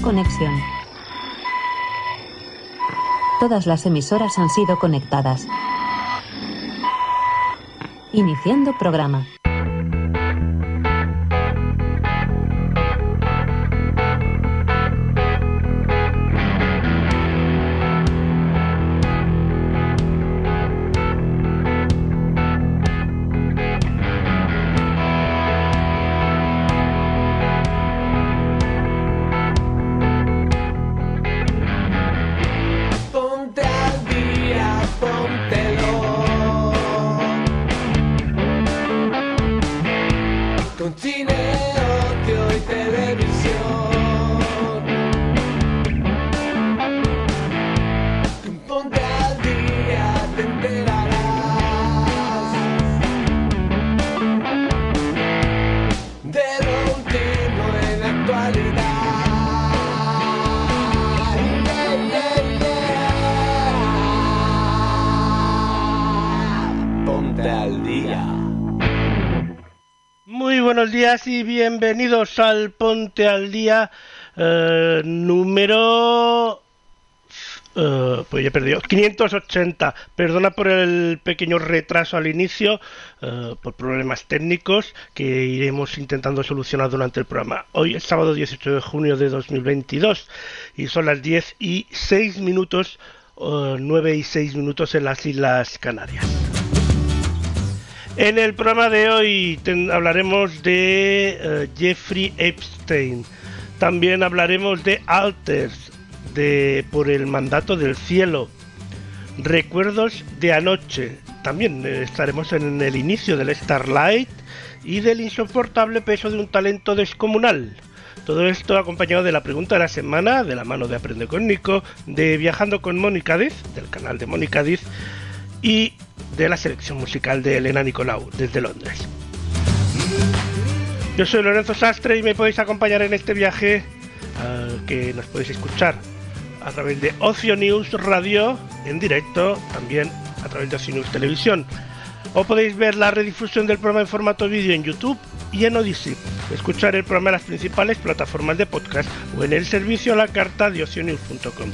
conexión. Todas las emisoras han sido conectadas. Iniciando programa. Y bienvenidos al Ponte al Día eh, número... eh, pues ya he perdido. 580. Perdona por el pequeño retraso al inicio, eh, por problemas técnicos que iremos intentando solucionar durante el programa. Hoy es sábado 18 de junio de 2022 y son las 10 y 6 minutos, eh, 9 y 6 minutos en las Islas Canarias. En el programa de hoy hablaremos de eh, Jeffrey Epstein. También hablaremos de Alters, de Por el mandato del cielo. Recuerdos de anoche. También eh, estaremos en el inicio del Starlight y del insoportable peso de un talento descomunal. Todo esto acompañado de la pregunta de la semana, de la mano de Aprende con Nico, de Viajando con Mónica Diz, del canal de Mónica Diz, y de la selección musical de Elena Nicolau desde Londres. Yo soy Lorenzo Sastre y me podéis acompañar en este viaje ah, que nos podéis escuchar a través de Ocio News Radio en directo, también a través de Ocio News Televisión. O podéis ver la redifusión del programa en formato vídeo en YouTube y en Odyssey. Escuchar el programa en las principales plataformas de podcast o en el servicio a la carta de ocionews.com.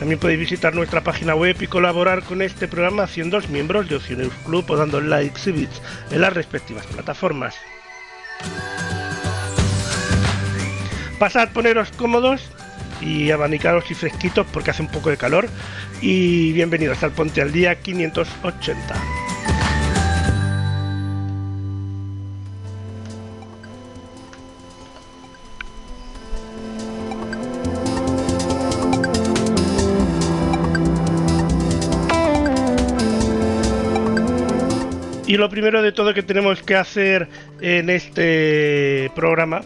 También podéis visitar nuestra página web y colaborar con este programa haciendo miembros de Ocionews Club o dando likes y bits en las respectivas plataformas. Pasad, poneros cómodos y abanicaros y fresquitos porque hace un poco de calor. Y bienvenidos al Ponte al Día 580. Y lo primero de todo que tenemos que hacer en este programa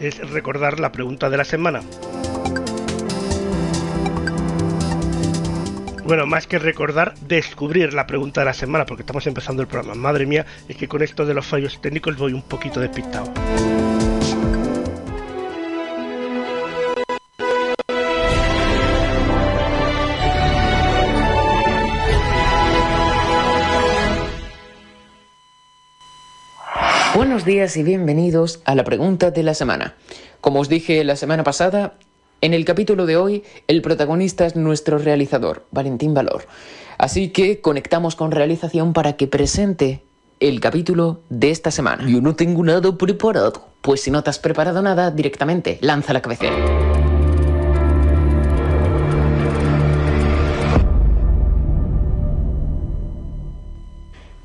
es recordar la pregunta de la semana. Bueno, más que recordar, descubrir la pregunta de la semana, porque estamos empezando el programa. Madre mía, es que con esto de los fallos técnicos voy un poquito despistado. Buenos días y bienvenidos a la pregunta de la semana. Como os dije la semana pasada, en el capítulo de hoy el protagonista es nuestro realizador, Valentín Valor. Así que conectamos con realización para que presente el capítulo de esta semana. Yo no tengo nada preparado. Pues si no te has preparado nada, directamente lanza la cabecera.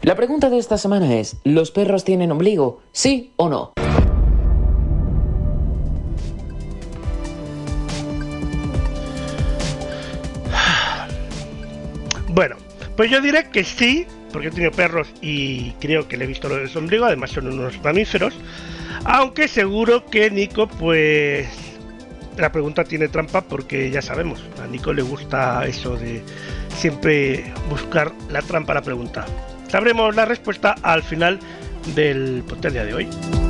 La pregunta de esta semana es, ¿los perros tienen ombligo? ¿Sí o no? Bueno, pues yo diré que sí, porque he tenido perros y creo que le he visto lo del ombligo, además son unos mamíferos. Aunque seguro que Nico, pues la pregunta tiene trampa porque ya sabemos, a Nico le gusta eso de siempre buscar la trampa a la pregunta. Sabremos la respuesta al final del potencia de hoy.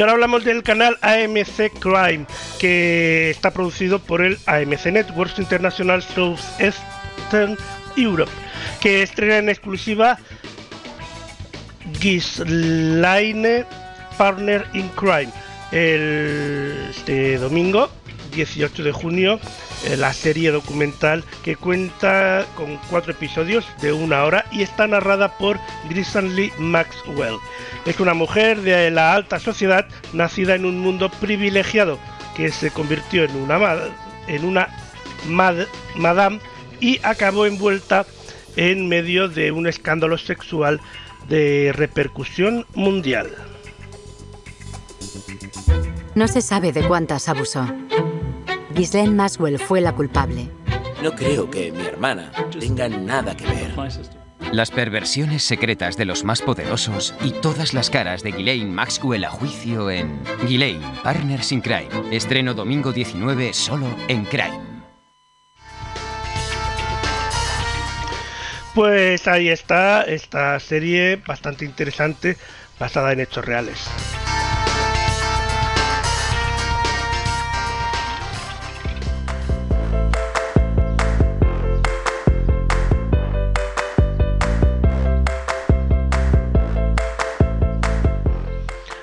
Y ahora hablamos del canal AMC Crime, que está producido por el AMC Networks International Southeastern Europe, que estrena en exclusiva Gisline Partner in Crime el, este domingo 18 de junio eh, la serie documental que cuenta con cuatro episodios de una hora y está narrada por Grisanly Maxwell. Es una mujer de la alta sociedad nacida en un mundo privilegiado que se convirtió en una, en una madame y acabó envuelta en medio de un escándalo sexual de repercusión mundial. No se sabe de cuántas abusó. Ghislaine Maxwell fue la culpable. No creo que mi hermana tenga nada que ver. Las perversiones secretas de los más poderosos y todas las caras de Ghislaine Maxwell a juicio en Ghislaine, Partners in Crime. Estreno domingo 19 solo en Crime. Pues ahí está esta serie bastante interesante basada en hechos reales.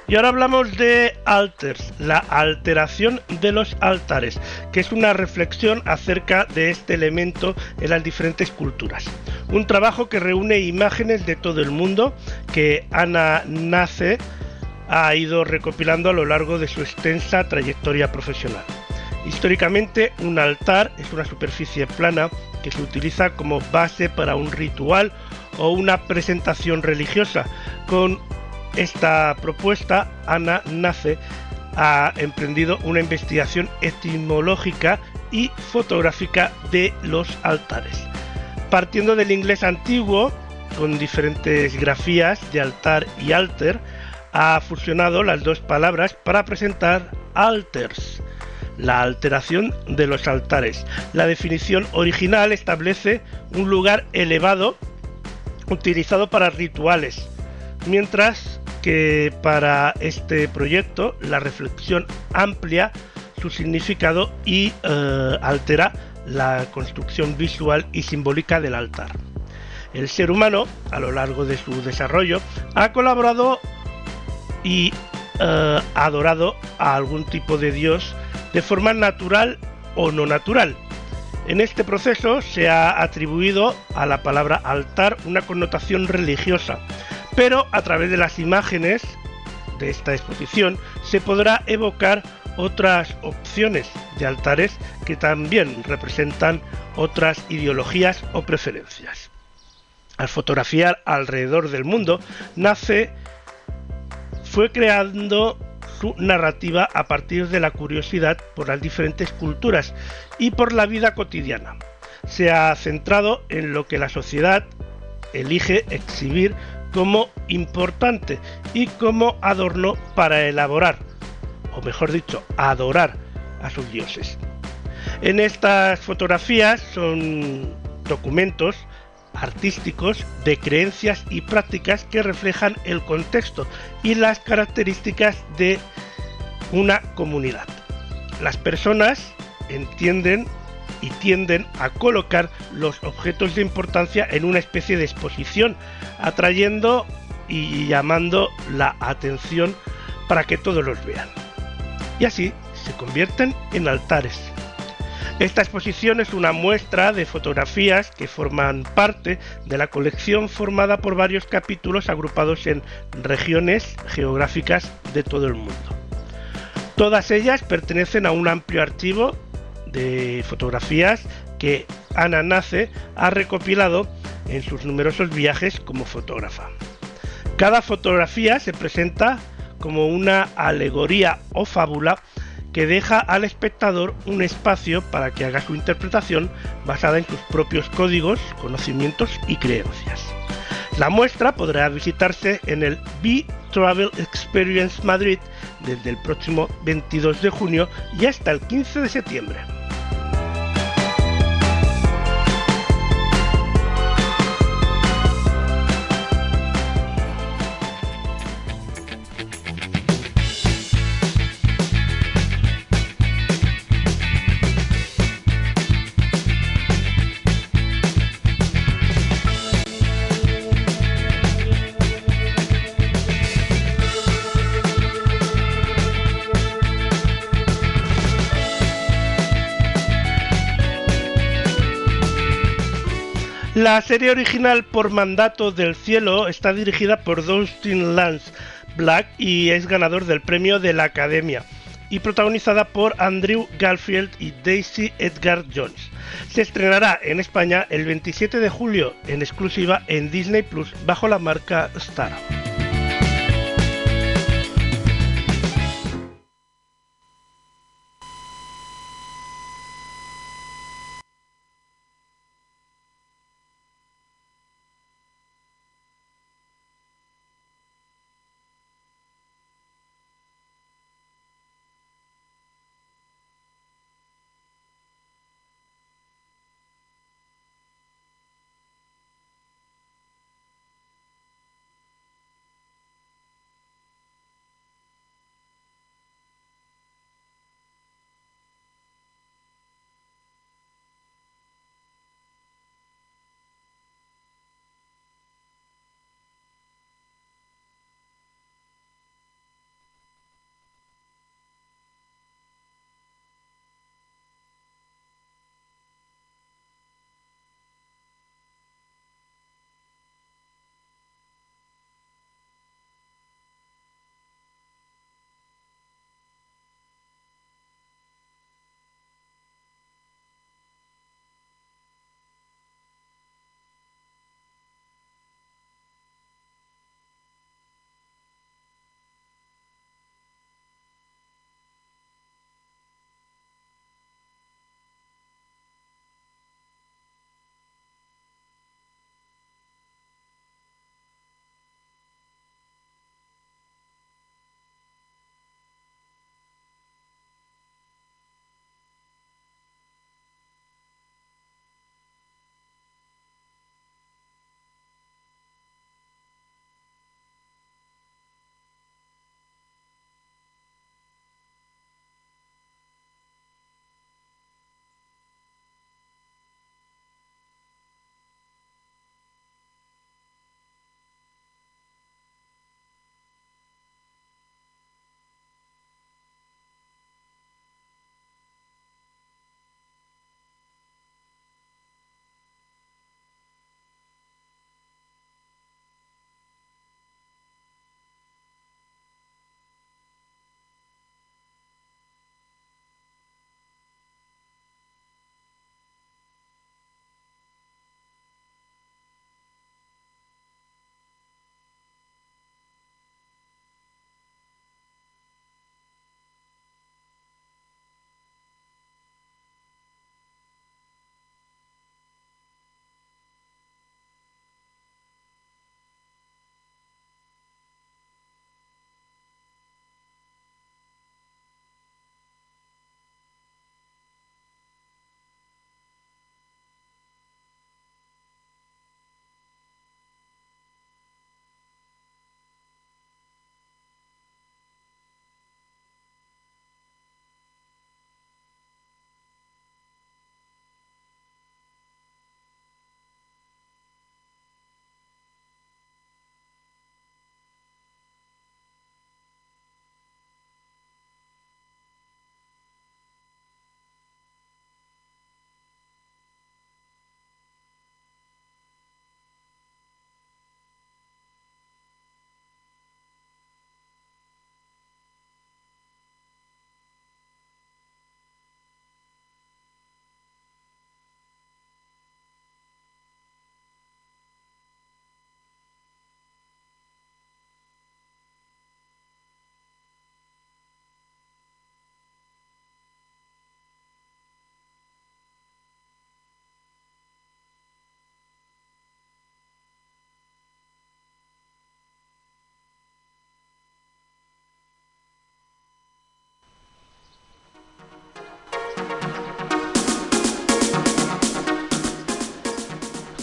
Y ahora hablamos de alters, la alteración de los altares, que es una reflexión acerca de este elemento en las diferentes culturas. Un trabajo que reúne imágenes de todo el mundo que Ana Nace ha ido recopilando a lo largo de su extensa trayectoria profesional. Históricamente, un altar es una superficie plana que se utiliza como base para un ritual o una presentación religiosa, con esta propuesta, Ana Nace ha emprendido una investigación etimológica y fotográfica de los altares. Partiendo del inglés antiguo, con diferentes grafías de altar y alter, ha fusionado las dos palabras para presentar alters, la alteración de los altares. La definición original establece un lugar elevado utilizado para rituales, mientras que para este proyecto la reflexión amplia su significado y eh, altera la construcción visual y simbólica del altar. El ser humano, a lo largo de su desarrollo, ha colaborado y eh, adorado a algún tipo de dios de forma natural o no natural. En este proceso se ha atribuido a la palabra altar una connotación religiosa, pero a través de las imágenes de esta exposición se podrá evocar otras opciones de altares que también representan otras ideologías o preferencias. Al fotografiar alrededor del mundo, nace fue creando su narrativa a partir de la curiosidad por las diferentes culturas y por la vida cotidiana. Se ha centrado en lo que la sociedad elige exhibir como importante y como adorno para elaborar, o mejor dicho, adorar a sus dioses. En estas fotografías son documentos artísticos de creencias y prácticas que reflejan el contexto y las características de una comunidad. Las personas entienden y tienden a colocar los objetos de importancia en una especie de exposición, atrayendo y llamando la atención para que todos los vean. Y así se convierten en altares. Esta exposición es una muestra de fotografías que forman parte de la colección formada por varios capítulos agrupados en regiones geográficas de todo el mundo. Todas ellas pertenecen a un amplio archivo de fotografías que Ana Nace ha recopilado en sus numerosos viajes como fotógrafa. Cada fotografía se presenta como una alegoría o fábula que deja al espectador un espacio para que haga su interpretación basada en sus propios códigos, conocimientos y creencias. La muestra podrá visitarse en el B Travel Experience Madrid desde el próximo 22 de junio y hasta el 15 de septiembre. La serie original por mandato del cielo está dirigida por Dustin Lance Black y es ganador del premio de la Academia y protagonizada por Andrew Garfield y Daisy Edgar Jones. Se estrenará en España el 27 de julio en exclusiva en Disney Plus bajo la marca Star.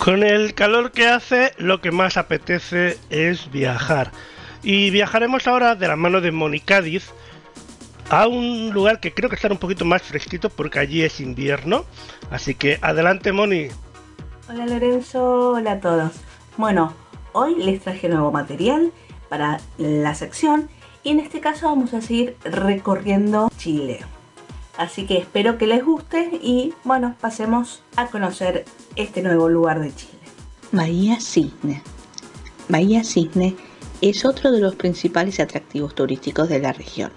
Con el calor que hace, lo que más apetece es viajar. Y viajaremos ahora de la mano de Moni Cádiz a un lugar que creo que estará un poquito más fresquito porque allí es invierno. Así que adelante Moni. Hola Lorenzo, hola a todos. Bueno, hoy les traje nuevo material para la sección y en este caso vamos a seguir recorriendo Chile. Así que espero que les guste y bueno, pasemos a conocer este nuevo lugar de Chile. Bahía Cisne. Bahía Cisne es otro de los principales atractivos turísticos de la región.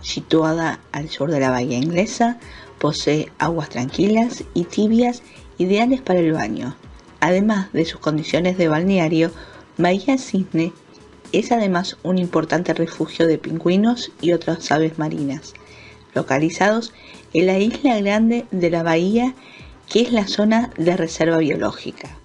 Situada al sur de la bahía inglesa, posee aguas tranquilas y tibias ideales para el baño. Además de sus condiciones de balneario, Bahía Cisne es además un importante refugio de pingüinos y otras aves marinas, localizados en la isla grande de la bahía que es la zona de reserva biológica.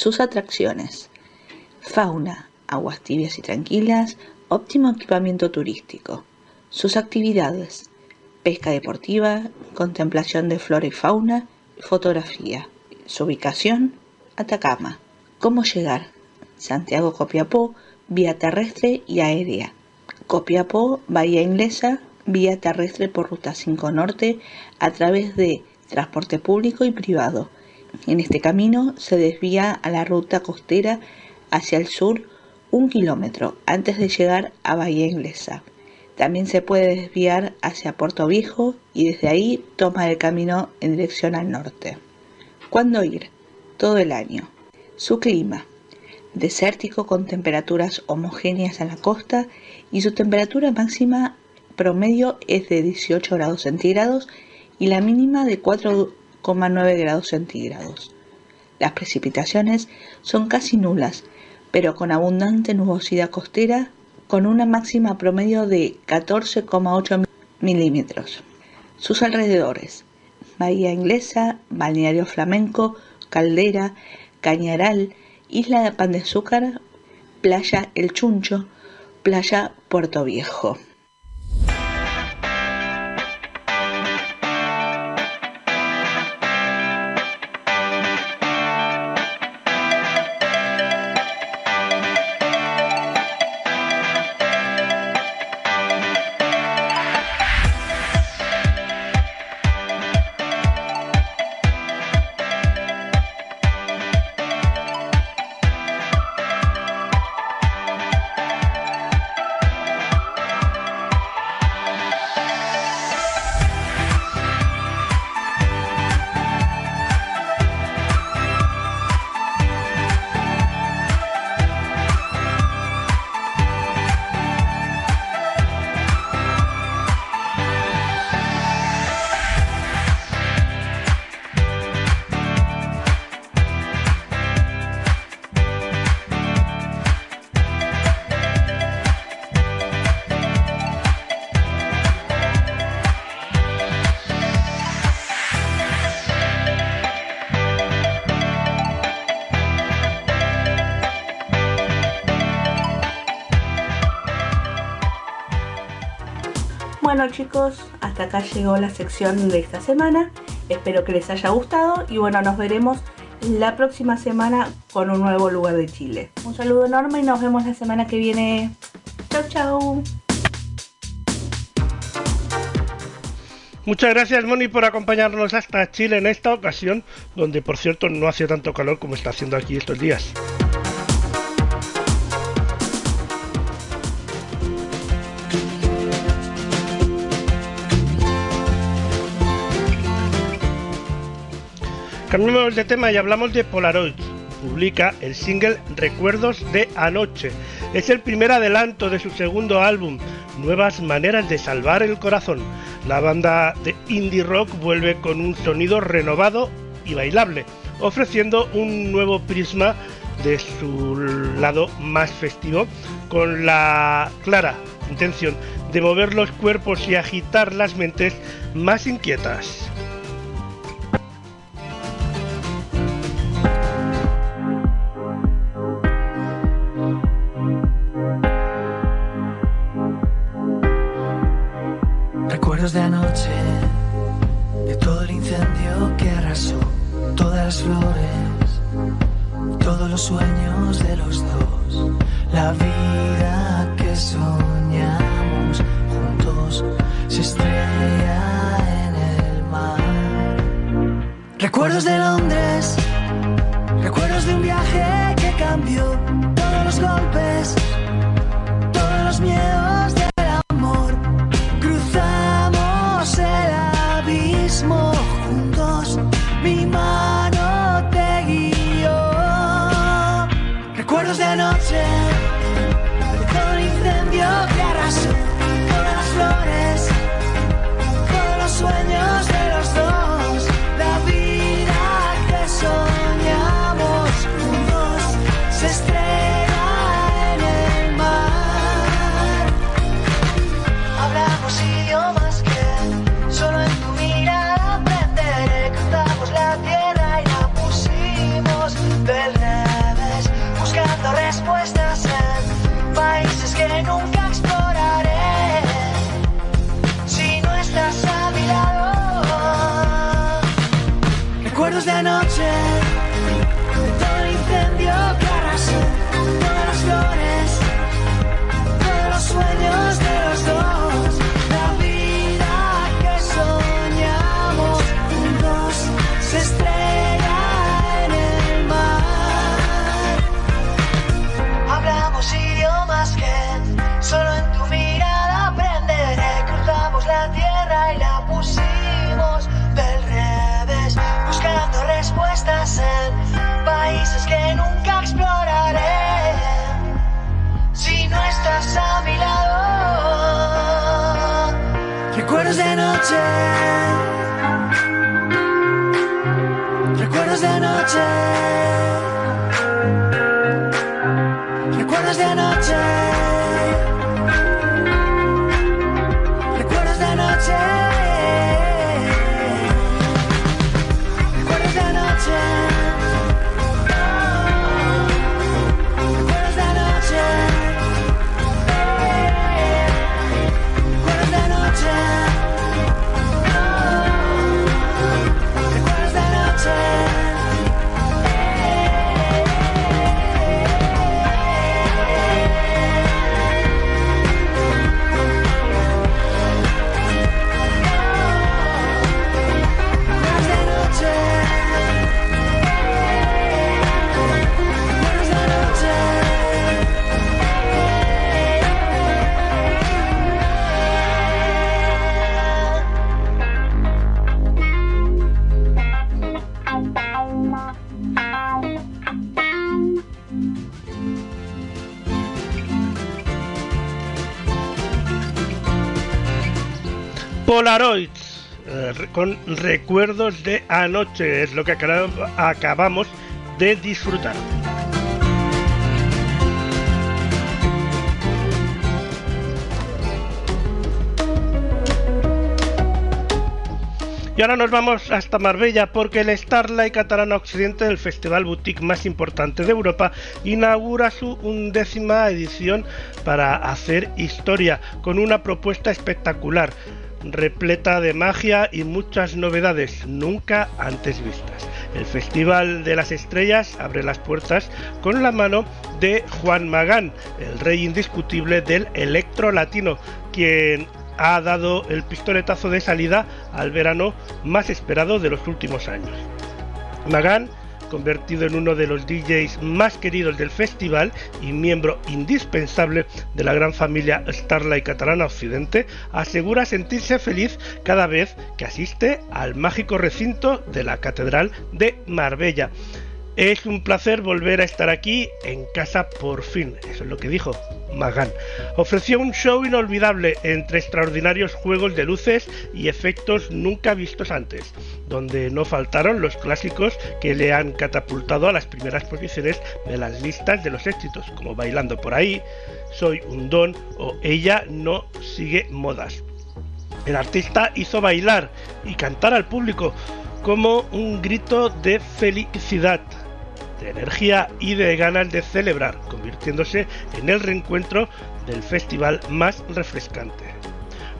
Sus atracciones. Fauna, aguas tibias y tranquilas, óptimo equipamiento turístico. Sus actividades. Pesca deportiva, contemplación de flora y fauna, fotografía. Su ubicación, Atacama. ¿Cómo llegar? Santiago Copiapó, vía terrestre y aérea. Copiapó, Bahía Inglesa, vía terrestre por Ruta 5 Norte a través de transporte público y privado en este camino se desvía a la ruta costera hacia el sur un kilómetro antes de llegar a Bahía Inglesa. También se puede desviar hacia Puerto Viejo y desde ahí toma el camino en dirección al norte. ¿Cuándo ir? Todo el año. Su clima. Desértico con temperaturas homogéneas en la costa y su temperatura máxima promedio es de 18 grados centígrados y la mínima de 4 9 grados centígrados. Las precipitaciones son casi nulas, pero con abundante nubosidad costera, con una máxima promedio de 14,8 milímetros. Sus alrededores, Bahía Inglesa, Balneario Flamenco, Caldera, Cañaral, Isla de Pan de Azúcar, Playa El Chuncho, Playa Puerto Viejo. Bueno chicos, hasta acá llegó la sección de esta semana. Espero que les haya gustado y bueno, nos veremos la próxima semana con un nuevo lugar de Chile. Un saludo enorme y nos vemos la semana que viene. Chau chau. Muchas gracias Moni por acompañarnos hasta Chile en esta ocasión, donde por cierto no hacía tanto calor como está haciendo aquí estos días. Cambiamos de tema y hablamos de Polaroid. Publica el single Recuerdos de Anoche. Es el primer adelanto de su segundo álbum, Nuevas Maneras de Salvar el Corazón. La banda de indie rock vuelve con un sonido renovado y bailable, ofreciendo un nuevo prisma de su lado más festivo, con la clara intención de mover los cuerpos y agitar las mentes más inquietas. Recuerdos de anoche, de todo el incendio que arrasó todas las flores, todos los sueños de los dos, la vida que soñamos juntos se estrella en el mar. Recuerdos de Londres, recuerdos de un viaje que cambió todos los golpes, todos los miedos del Polaroids, eh, con recuerdos de anoche, es lo que acaba- acabamos de disfrutar. Y ahora nos vamos hasta Marbella porque el Starlight Catalana Occidente, el festival boutique más importante de Europa, inaugura su undécima edición para hacer historia con una propuesta espectacular repleta de magia y muchas novedades nunca antes vistas. El Festival de las Estrellas abre las puertas con la mano de Juan Magán, el rey indiscutible del electro latino, quien ha dado el pistoletazo de salida al verano más esperado de los últimos años. Magán convertido en uno de los DJs más queridos del festival y miembro indispensable de la gran familia Starlight Catalana Occidente, asegura sentirse feliz cada vez que asiste al mágico recinto de la Catedral de Marbella. Es un placer volver a estar aquí en casa por fin, eso es lo que dijo Magan. Ofreció un show inolvidable entre extraordinarios juegos de luces y efectos nunca vistos antes, donde no faltaron los clásicos que le han catapultado a las primeras posiciones de las listas de los éxitos, como Bailando por ahí, Soy un don o Ella no sigue modas. El artista hizo bailar y cantar al público como un grito de felicidad de energía y de ganas de celebrar, convirtiéndose en el reencuentro del festival más refrescante.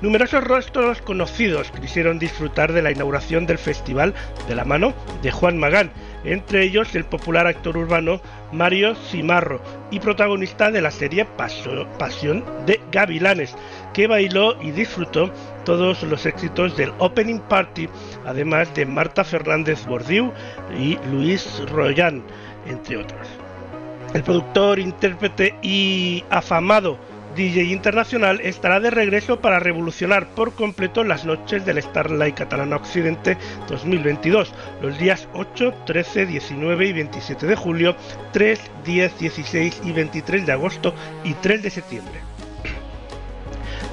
Numerosos rostros conocidos quisieron disfrutar de la inauguración del festival de la mano de Juan Magán, entre ellos el popular actor urbano Mario Cimarro y protagonista de la serie Pasión de Gavilanes, que bailó y disfrutó todos los éxitos del Opening Party, además de Marta Fernández Bordiú y Luis Royan entre otros. El productor, intérprete y afamado DJ internacional estará de regreso para revolucionar por completo las noches del Starlight Catalana Occidente 2022, los días 8, 13, 19 y 27 de julio, 3, 10, 16 y 23 de agosto y 3 de septiembre.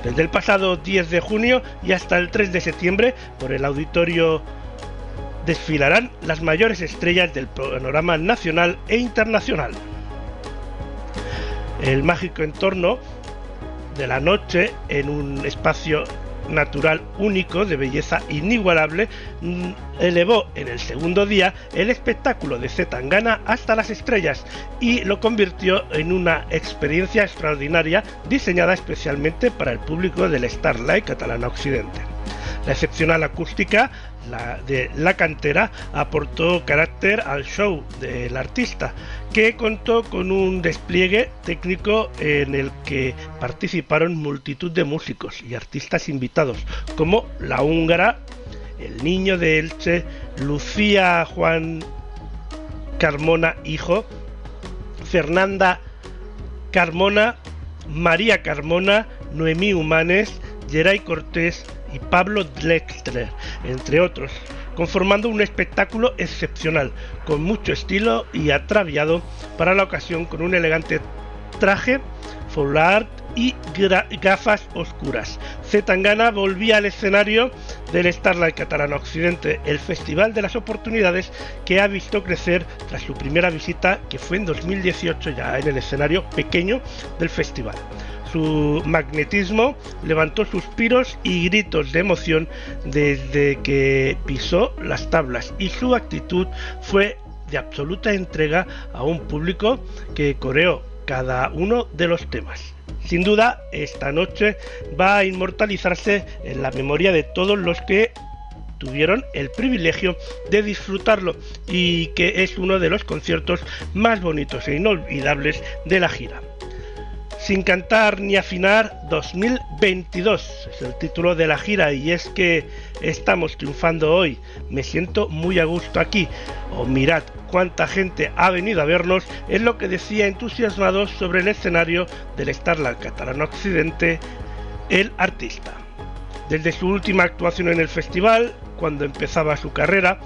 Desde el pasado 10 de junio y hasta el 3 de septiembre, por el auditorio desfilarán las mayores estrellas del panorama nacional e internacional. El mágico entorno de la noche en un espacio natural único de belleza inigualable mm, elevó en el segundo día el espectáculo de Zetangana hasta las estrellas y lo convirtió en una experiencia extraordinaria diseñada especialmente para el público del Starlight Catalana Occidente. La excepcional acústica de la cantera aportó carácter al show del artista, que contó con un despliegue técnico en el que participaron multitud de músicos y artistas invitados, como la húngara, el niño de Elche, Lucía Juan Carmona Hijo, Fernanda Carmona, María Carmona, Noemí Humanes, Geray Cortés, y Pablo Drexler, entre otros, conformando un espectáculo excepcional, con mucho estilo y atraviado para la ocasión con un elegante traje, foulard y gafas oscuras. Zetangana volvía al escenario del Starlight Catalano Occidente, el festival de las oportunidades que ha visto crecer tras su primera visita que fue en 2018 ya en el escenario pequeño del festival. Su magnetismo levantó suspiros y gritos de emoción desde que pisó las tablas y su actitud fue de absoluta entrega a un público que coreó cada uno de los temas. Sin duda, esta noche va a inmortalizarse en la memoria de todos los que tuvieron el privilegio de disfrutarlo y que es uno de los conciertos más bonitos e inolvidables de la gira. Sin cantar ni afinar 2022 es el título de la gira y es que estamos triunfando hoy. Me siento muy a gusto aquí. O oh, mirad cuánta gente ha venido a vernos, es lo que decía entusiasmado sobre el escenario del Starlight Catalano Occidente el artista. Desde su última actuación en el festival, cuando empezaba su carrera,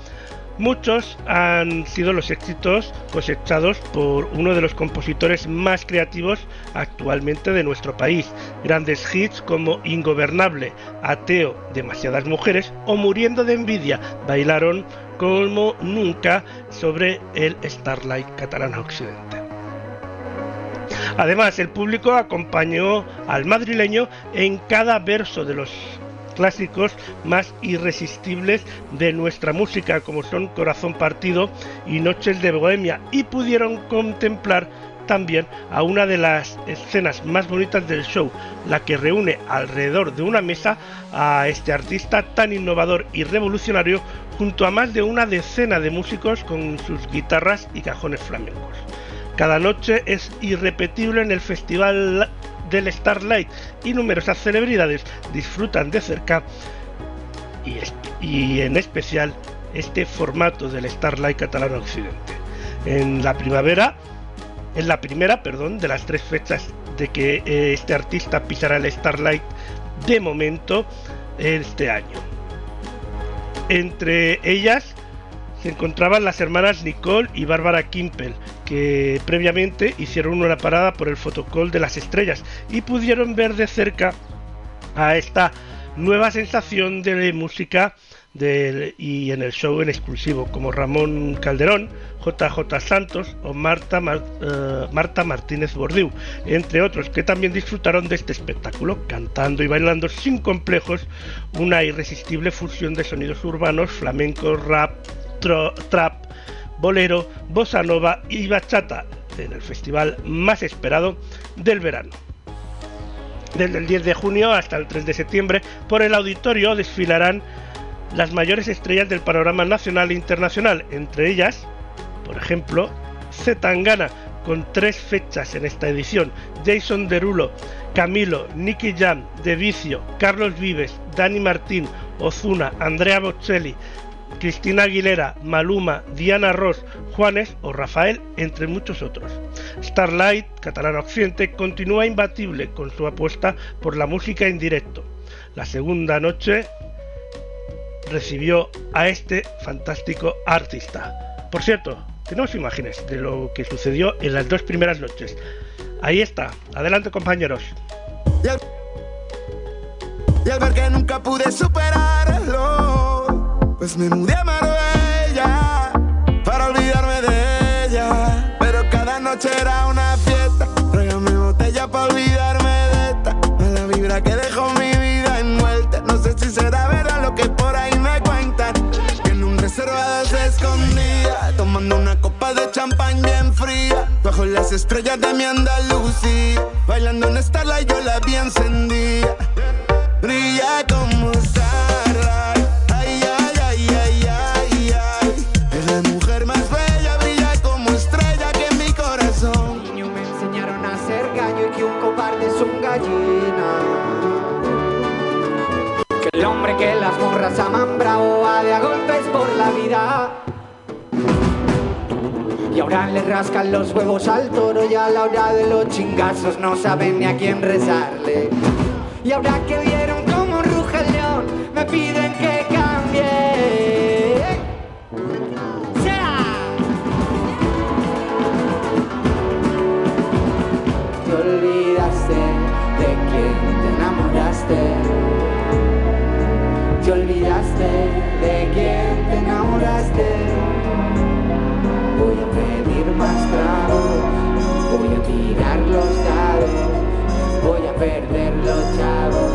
Muchos han sido los éxitos cosechados por uno de los compositores más creativos actualmente de nuestro país. Grandes hits como Ingobernable, Ateo, Demasiadas Mujeres o Muriendo de Envidia bailaron como nunca sobre el Starlight Catalana Occidente. Además, el público acompañó al madrileño en cada verso de los clásicos más irresistibles de nuestra música, como son Corazón Partido y Noches de Bohemia, y pudieron contemplar también a una de las escenas más bonitas del show, la que reúne alrededor de una mesa a este artista tan innovador y revolucionario junto a más de una decena de músicos con sus guitarras y cajones flamencos. Cada noche es irrepetible en el festival del Starlight y numerosas celebridades disfrutan de cerca y, en especial este formato del Starlight catalán occidente. En la primavera, en la primera, perdón, de las tres fechas de que eh, este artista pisará el Starlight de momento este año. Entre ellas se encontraban las hermanas Nicole y Bárbara Kimpel, que previamente hicieron una parada por el fotocall de las estrellas y pudieron ver de cerca a esta nueva sensación de música y en el show en exclusivo, como Ramón Calderón, JJ Santos o Marta, eh, Marta Martínez Bordiú, entre otros que también disfrutaron de este espectáculo, cantando y bailando sin complejos una irresistible fusión de sonidos urbanos, flamenco, rap, trap, bolero, bossa nova y bachata en el festival más esperado del verano. Desde el 10 de junio hasta el 3 de septiembre, por el auditorio desfilarán las mayores estrellas del panorama nacional e internacional, entre ellas, por ejemplo, Zetangana, con tres fechas en esta edición, Jason Derulo, Camilo, Nicky Jam, De Vicio, Carlos Vives, Dani Martín, Ozuna, Andrea Bocelli, Cristina Aguilera, Maluma, Diana Ross, Juanes o Rafael, entre muchos otros. Starlight, catalán occidente, continúa imbatible con su apuesta por la música en directo. La segunda noche recibió a este fantástico artista. Por cierto, tenemos imágenes de lo que sucedió en las dos primeras noches. Ahí está. Adelante compañeros. Ver que nunca pude superarlo, pues me mudé a Marbella para olvidarme de ella. Pero cada noche era una fiesta. Tráigame botella para olvidarme de esta. la vibra que dejó mi vida envuelta. No sé si será verdad lo que por ahí se escondía, tomando una copa de champán bien fría, bajo las estrellas de mi Andalucía, bailando en Starlight yo la vi encendida, brilla como Starlight, Y ahora le rascan los huevos al toro y a la hora de los chingazos no saben ni a quién rezarle. Y ahora que vieron cómo ruge el león, me piden que cambie. ¡Sea! Te olvidaste de quien te enamoraste te olvidaste de quien Voy a pedir más tragos, voy a tirar los dados, voy a perder los chavos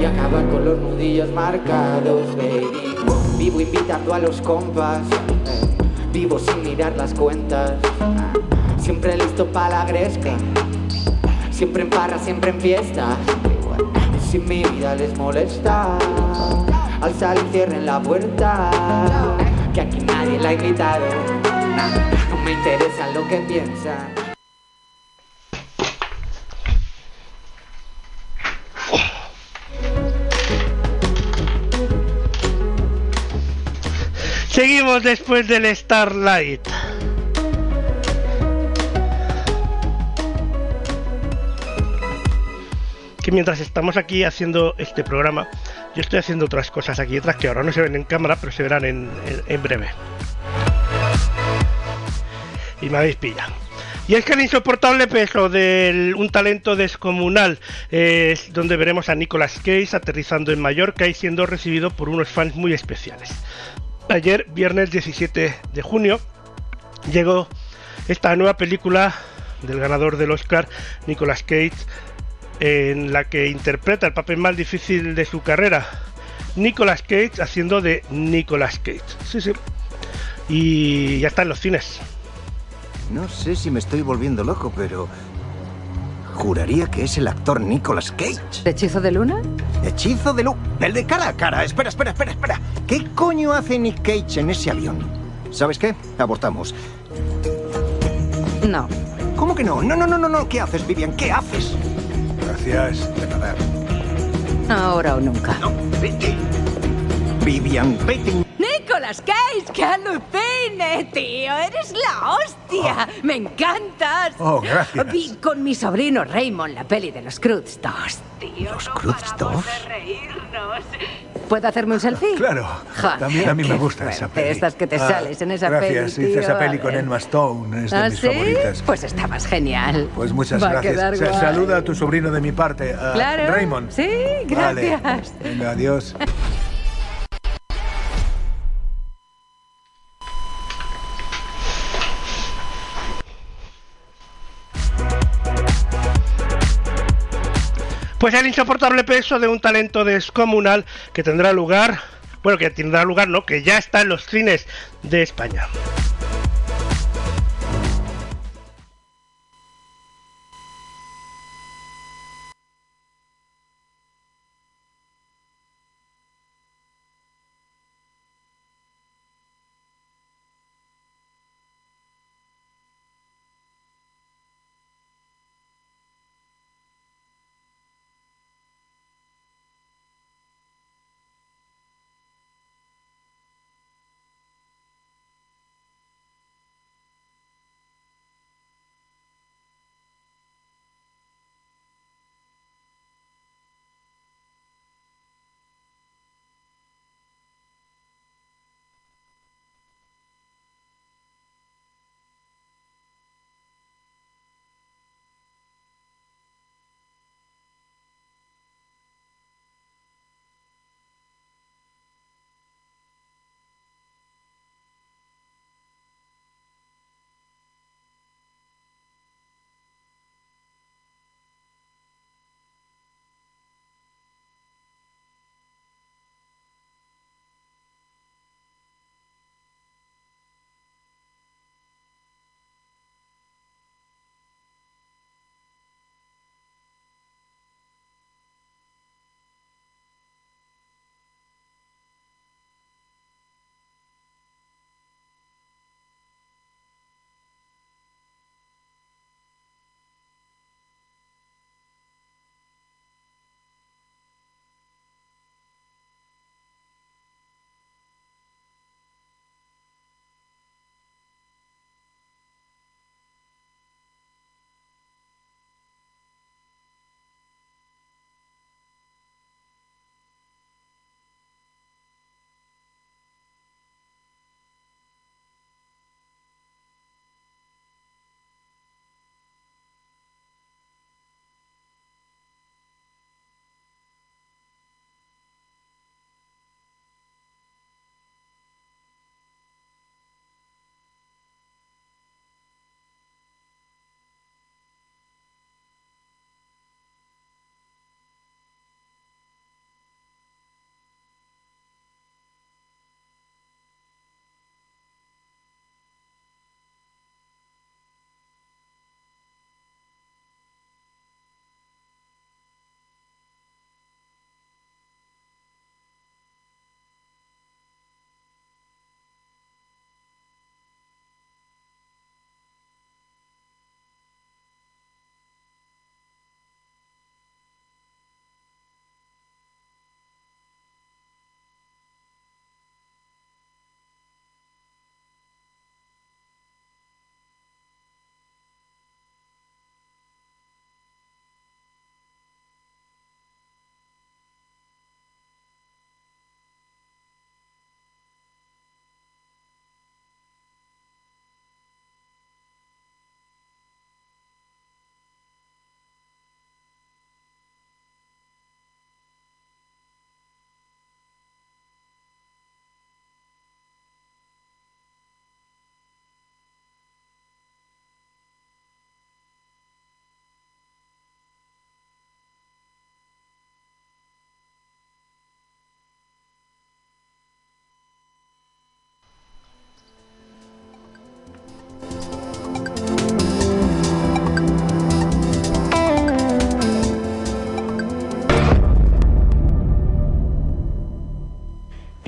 y acabar con los nudillos marcados, baby. Vivo invitando a los compas, vivo sin mirar las cuentas, siempre listo para la gresca, siempre en parra, siempre en fiesta si mi vida les molesta, al salir cierren la puerta, que aquí nadie la ha invitado, no me interesa lo que piensan. Seguimos después del Starlight. que mientras estamos aquí haciendo este programa, yo estoy haciendo otras cosas aquí detrás que ahora no se ven en cámara, pero se verán en, breve. Y me habéis pillado. Y es que el insoportable peso de un talento descomunal es donde veremos a Nicolas Cage aterrizando en Mallorca y siendo recibido por unos fans muy especiales. Ayer, viernes 17 de junio, llegó esta nueva película del ganador del Oscar, Nicolas Cage, en la que interpreta el papel más difícil de su carrera, Nicolas Cage haciendo de Nicolas Cage. Sí, sí. Y ya está en los cines. No sé si me estoy volviendo loco, pero... Juraría que es el actor Nicolas Cage. ¿Hechizo de luna? Hechizo de luna. El de cara a cara. Espera, espera, espera, espera. ¿Qué coño hace Nick Cage en ese avión? ¿Sabes qué? Abortamos. No. ¿Cómo que no? No, no, no, no, no. ¿Qué haces, Vivian? ¿Qué haces? Gracias, de nada. Ahora o nunca. No, vete. Vivian, vete. Nicolas Cage, que alucine, tío. Eres la hostia. Me encantas. Oh, gracias. Vi con mi sobrino Raymond la peli de los Cruz 2, tío. ¿Los Cruz 2? ¿Puedo hacerme un selfie? Claro. Joder, También a mí me gusta esa peli. Estas que te Ah, sales en esa gracias. peli, hice esa peli con ver. Emma Stone. Es de ¿Ah, mis sí? favoritas. Pues estabas genial. Pues muchas Va gracias. Se saluda a tu sobrino de mi parte, a Claro. Raymond. Sí, Vale. gracias. Venga, adiós. Pues el insoportable peso de un talento descomunal que tendrá lugar, bueno, que tendrá lugar, no, que ya está en los cines de España.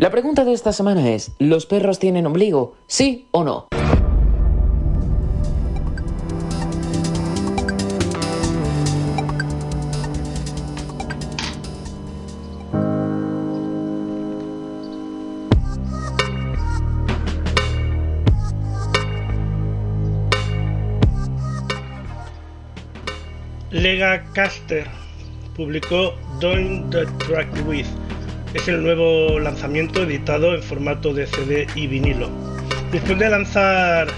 La pregunta de esta semana es, ¿los perros tienen ombligo? ¿Sí o no? Lega Caster publicó Doing the Track With. Es el nuevo lanzamiento editado en formato de CD y vinilo. Después de lanzar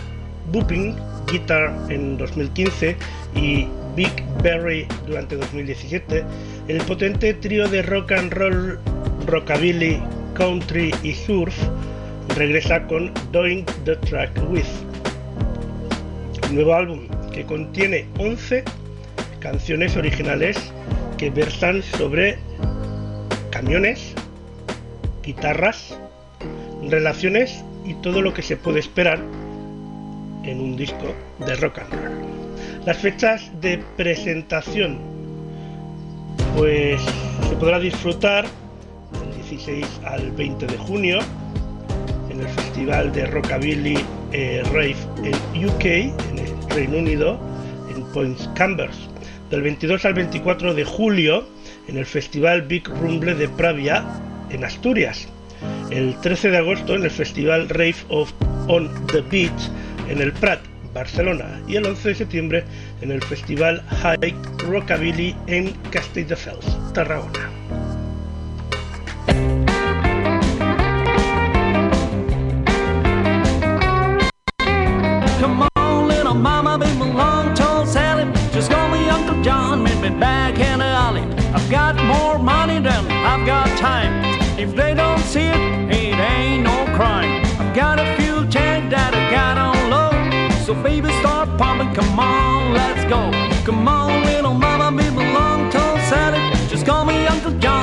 Booping Guitar en 2015 y Big Berry durante 2017, el potente trío de rock and roll, rockabilly, country y surf regresa con Doing the Track With. Nuevo álbum que contiene 11 canciones originales que versan sobre camiones, guitarras, relaciones y todo lo que se puede esperar en un disco de rock and roll. Las fechas de presentación pues se podrá disfrutar del 16 al 20 de junio en el Festival de Rockabilly eh, Rave en UK, en el Reino Unido, en Point Cambers del 22 al 24 de julio en el Festival Big Rumble de Pravia en Asturias, el 13 de agosto en el Festival Rave of on the Beach en el Prat, Barcelona, y el 11 de septiembre en el Festival High Rockabilly en Castelldefels, Tarragona. Back in the alley. I've got more money than I've got time. If they don't see it, it ain't no crime. I've got a fuel tank that I got on low. So baby, start pumping, come on, let's go. Come on, little mama, be my long tall Sally. Just call me Uncle John,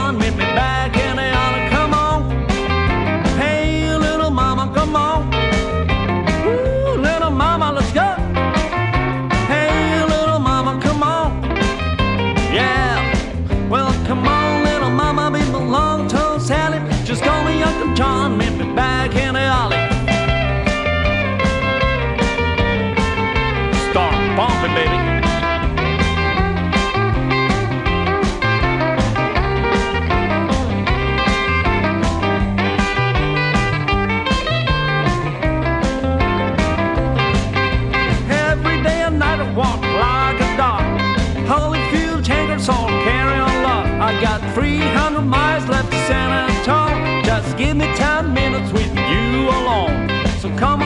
So come on,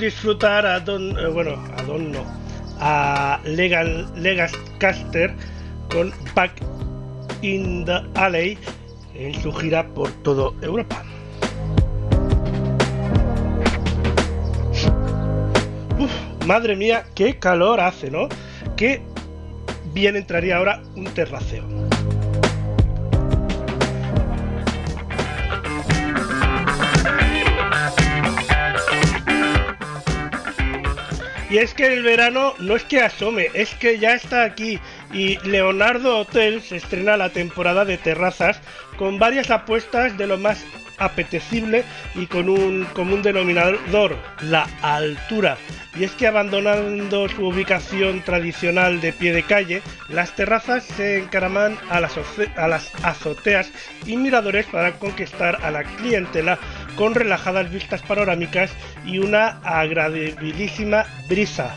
Disfrutar a Don, eh, bueno, a Don no, a Legal Legas Caster con Back in the Alley en su gira por toda Europa. Madre mía, qué calor hace, ¿no? Qué bien entraría ahora un terraceo. Y es que el verano no es que asome, es que ya está aquí. Y Leonardo Hotel se estrena la temporada de terrazas con varias apuestas de lo más apetecible y con un común denominador, la altura. Y es que abandonando su ubicación tradicional de pie de calle, las terrazas se encaraman a las, a las azoteas y miradores para conquistar a la clientela con relajadas vistas panorámicas y una agradabilísima brisa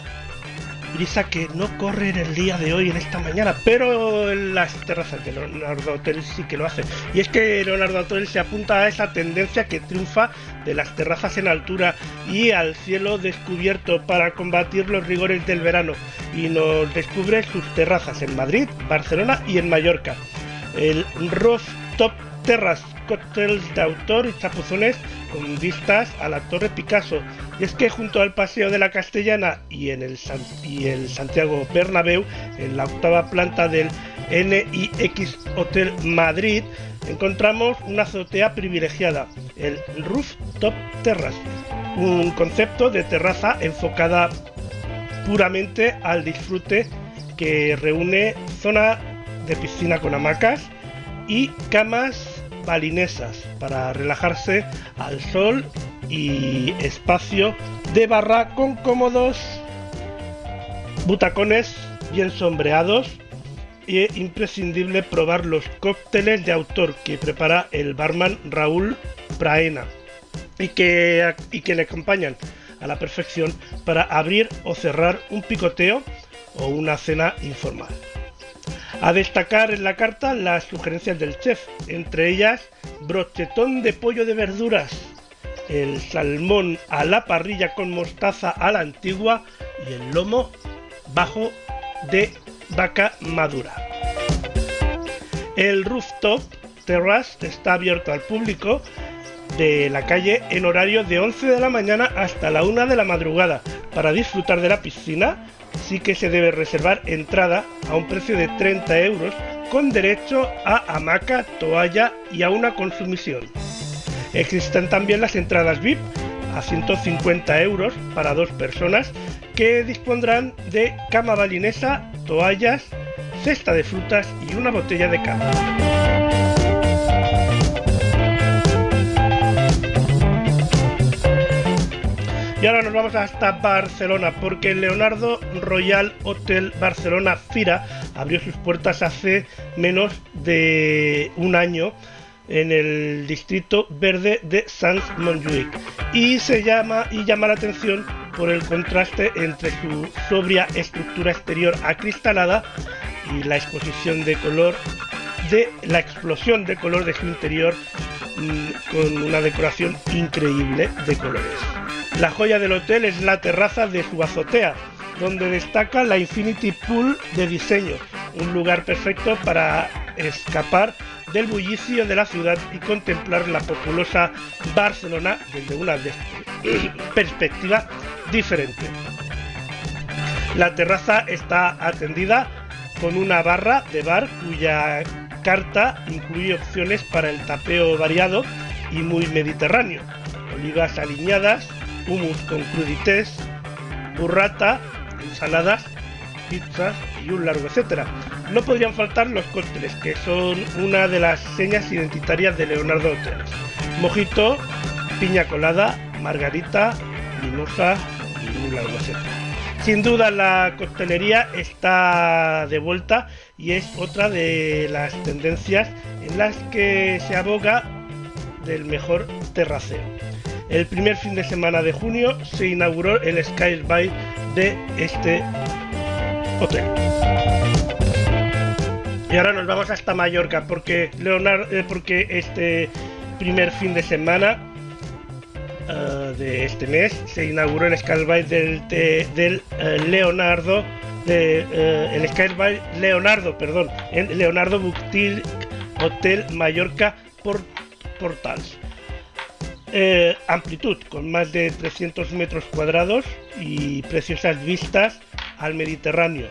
brisa que no corre en el día de hoy, en esta mañana, pero en las terrazas de Leonardo Hotel sí que lo hace. Y es que Leonardo Hotel se apunta a esa tendencia que triunfa de las terrazas en altura y al cielo descubierto para combatir los rigores del verano y nos descubre sus terrazas en Madrid, Barcelona y en Mallorca. El Top Terras Cocktails de autor y chapuzones con vistas a la Torre Picasso. Y es que junto al Paseo de la Castellana y en el, y el Santiago Bernabéu, en la octava planta del NIX Hotel Madrid, encontramos una azotea privilegiada, el Rooftop Terrace, un concepto de terraza enfocada puramente al disfrute que reúne zona de piscina con hamacas y camas balinesas para relajarse al sol y espacio de barra con cómodos butacones bien sombreados y imprescindible probar los cócteles de autor que prepara el barman Raúl Praena y que, y que le acompañan a la perfección para abrir o cerrar un picoteo o una cena informal. A destacar en la carta las sugerencias del chef, entre ellas brochetón de pollo de verduras, el salmón a la parrilla con mostaza a la antigua y el lomo bajo de vaca madura. El rooftop terrace está abierto al público de la calle en horario de 11 de la mañana hasta la 1 de la madrugada para disfrutar de la piscina sí que se debe reservar entrada a un precio de 30 euros con derecho a hamaca, toalla y a una consumición. Existen también las entradas VIP a 150 euros para dos personas que dispondrán de cama balinesa, toallas, cesta de frutas y una botella de cama. Y ahora nos vamos hasta Barcelona, porque el Leonardo Royal Hotel Barcelona Fira abrió sus puertas hace menos de un año en el distrito verde de Sans Montjuic y se llama y llama la atención por el contraste entre su sobria estructura exterior acristalada y la exposición de color de la explosión de color de su interior mm, con una decoración increíble de colores. La joya del hotel es la terraza de su azotea, donde destaca la Infinity Pool de diseño, un lugar perfecto para escapar del bullicio de la ciudad y contemplar la populosa Barcelona desde una perspectiva diferente. La terraza está atendida con una barra de bar cuya carta incluye opciones para el tapeo variado y muy mediterráneo, olivas aliñadas, hummus con crudités, burrata, ensaladas, pizzas y un largo etcétera. No podrían faltar los cócteles, que son una de las señas identitarias de Leonardo Hotels. Mojito, piña colada, margarita, mimosa y un largo etcétera. Sin duda la coctelería está de vuelta y es otra de las tendencias en las que se aboga del mejor terraceo. El primer fin de semana de junio se inauguró el Sky By de este hotel. Y ahora nos vamos hasta Mallorca porque Leonardo, eh, porque este primer fin de semana eh, de este mes se inauguró el Sky By del, eh, Leonardo de, el Sky By Leonardo, perdón, en Leonardo Boutique Hotel Mallorca Portals. Eh, amplitud con más de 300 metros cuadrados y preciosas vistas al Mediterráneo,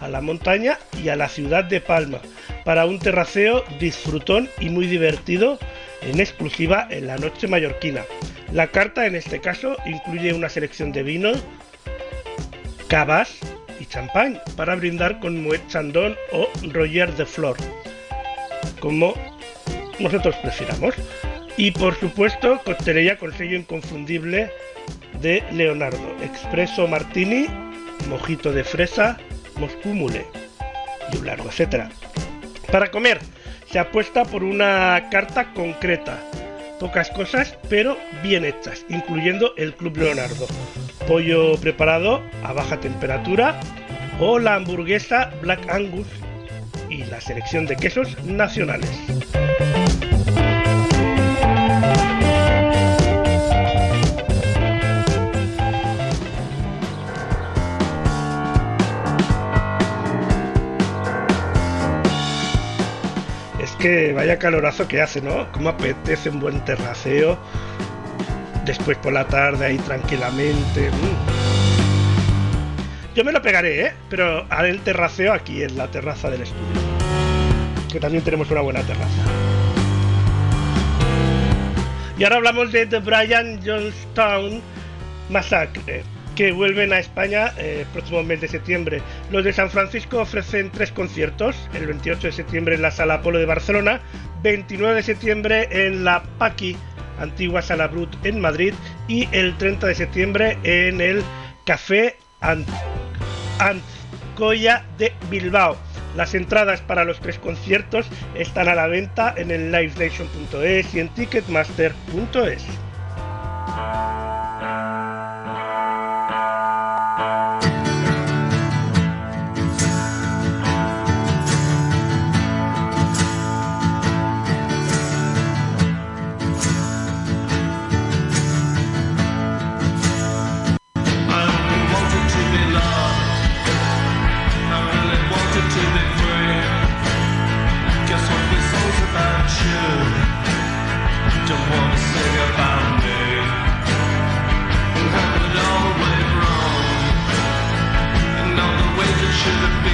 a la montaña y a la ciudad de Palma, para un terraceo disfrutón y muy divertido en exclusiva en la noche mallorquina. La carta en este caso incluye una selección de vinos, cavas, y champán para brindar con Moet Chandon o Roger de Flor, como nosotros prefiramos. Y por supuesto, coctelería con sello inconfundible de Leonardo, Expreso Martini, Mojito de fresa, Moscú Mule y un largo etcétera. Para comer, se apuesta por una carta concreta, pocas cosas pero bien hechas, incluyendo el Club Leonardo, pollo preparado a baja temperatura o la hamburguesa Black Angus y la selección de quesos nacionales. Que vaya calorazo que hace, ¿no? Como apetece un buen terraceo. Después por la tarde ahí tranquilamente. mm. Yo me lo pegaré, ¿eh? Pero haré el terraceo aquí en la terraza del estudio. Que también tenemos una buena terraza. Y ahora hablamos de The Brian Johnstown Massacre, que vuelven a España eh, el próximo mes de septiembre. Los de San Francisco ofrecen tres conciertos, el 28 de septiembre en la Sala Apolo de Barcelona, 29 de septiembre en la Paqui, antigua Sala Brut en Madrid, y el 30 de septiembre en el Café Ant Antcoya de Bilbao. Las entradas para los tres conciertos están a la venta en el livenation.es y en ticketmaster.es. to the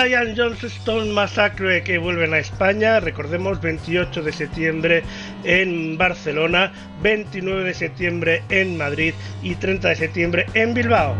Brian Johnston Massacre que vuelven a España, recordemos 28 de septiembre en Barcelona, 29 de septiembre en Madrid y 30 de septiembre en Bilbao.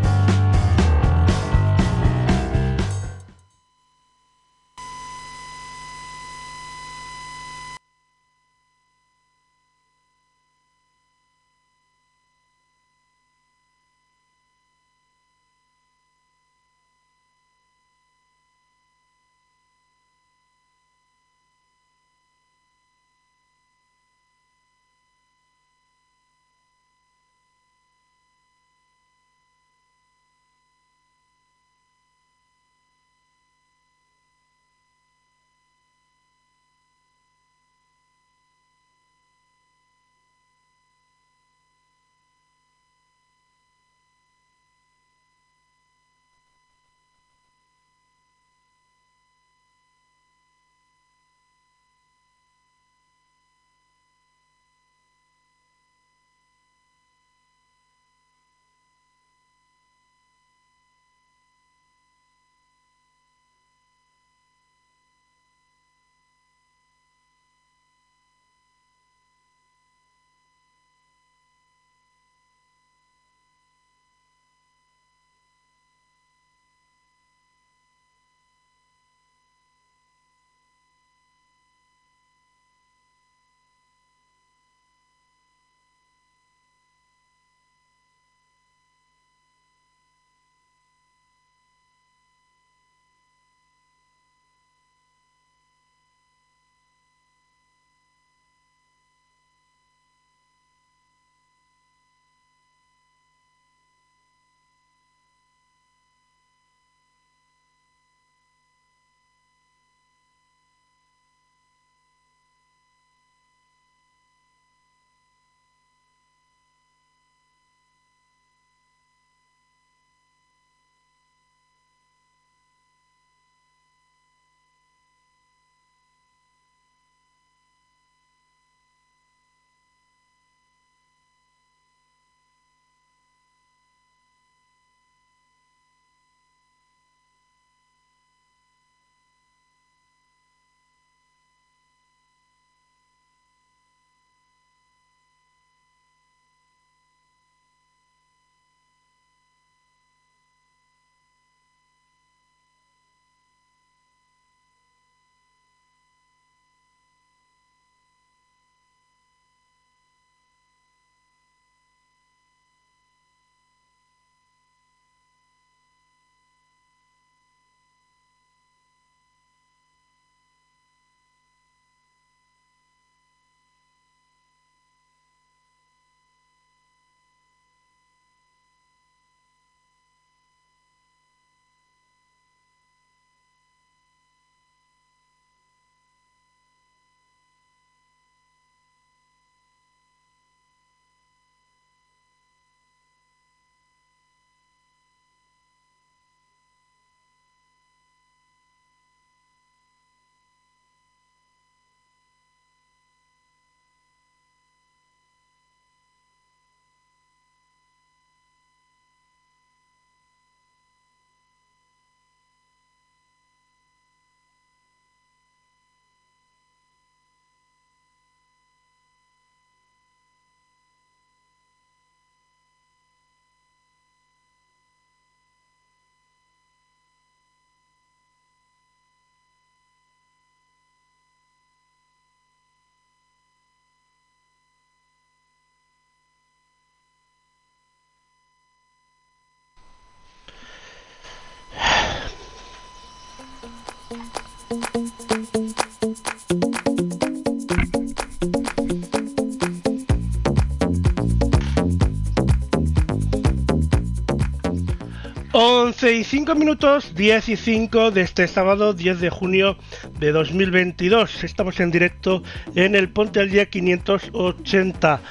Once y 5 minutos, 10 y 5 de este sábado 10 de junio de 2022. Estamos en directo en el Ponte al Día 580.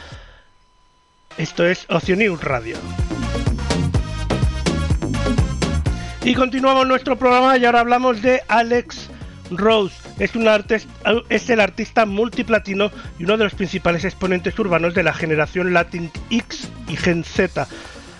Esto es Ocio News Radio. Y continuamos nuestro programa y ahora hablamos de Alex Rose. Es, un artist- es el artista multiplatino y uno de los principales exponentes urbanos de la generación Latin X y Gen Z,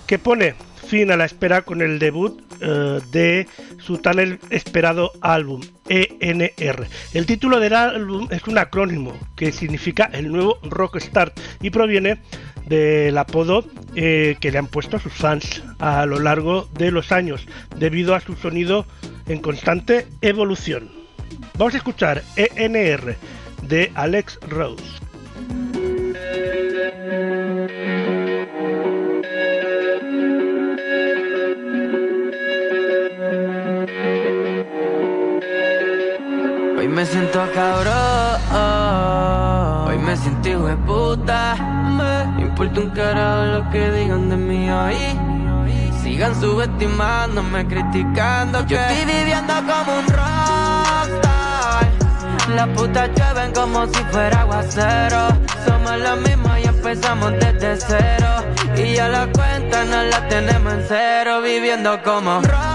que pone fin a la espera con el debut eh, de su tan esperado álbum, ENR. El título del álbum es un acrónimo que significa el nuevo Rockstar y proviene del apodo eh, que le han puesto a sus fans a lo largo de los años, debido a su sonido en constante evolución. Vamos a escuchar ENR de Alex Rose. Me siento cabrón, hoy me siento hijo de puta. Me importa un carajo lo que digan de mí hoy. Sigan subestimándome, criticando. Yo estoy viviendo como un rockstar. Las putas llueven como si fuera aguacero. Somos los mismos y empezamos desde cero. Y ya la cuenta no la tenemos en cero, viviendo como rockstar.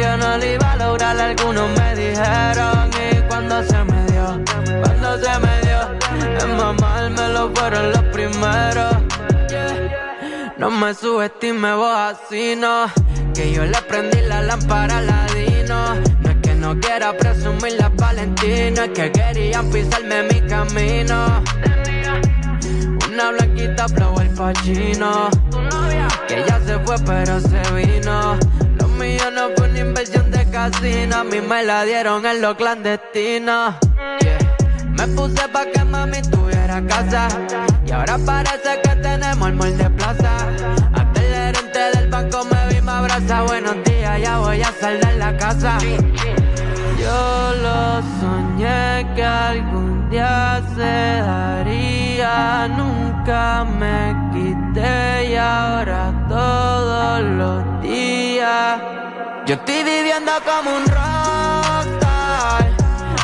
Yo no lo iba a lograr, algunos me dijeron. Y cuando se me dio, cuando se me dio, en mamármelo fueron los primeros. No me subestime vos así, no. Que yo le prendí la lámpara al ladino. No es que no quiera presumir las Valentinas, es que querían pisarme mi camino. Una blanquita flow el pachino. Que ya se fue, pero se vino. Fue una inversión de casino. A mí me la dieron en lo clandestino. Me puse pa' que mami tuviera casa. Y ahora parece que tenemos el mall de plaza. Hasta el gerente del banco me vi, me abraza. Buenos días, ya voy a saldar la casa. Yo lo soñé que algún día se daría. Nunca me quité y ahora todos los días. Yo estoy viviendo como un rockstar.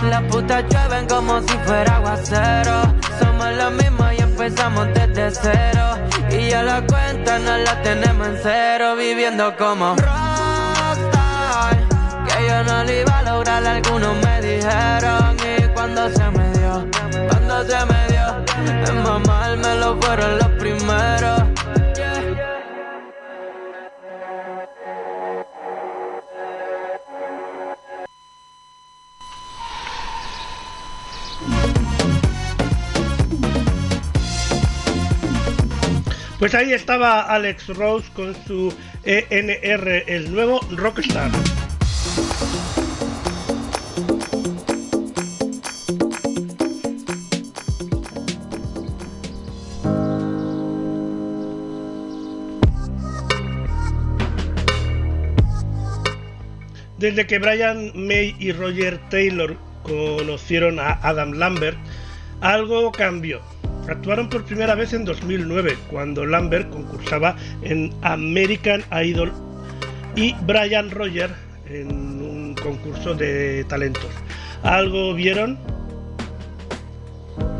Las putas llueven como si fuera aguacero. Somos los mismos y empezamos desde cero. Y ya la cuenta no la tenemos en cero, viviendo como rockstar. Que yo no lo iba a lograr, algunos me dijeron. Y cuando se me dio, cuando se me dio, en mamármelo fueron los primeros. Pues ahí estaba Alex Rose con su ENR, el nuevo Rockstar. Desde que Brian May y Roger Taylor conocieron a Adam Lambert, algo cambió. Actuaron por primera vez en 2009, cuando Lambert concursaba en American Idol y Brian Roger en un concurso de talentos. Algo vieron,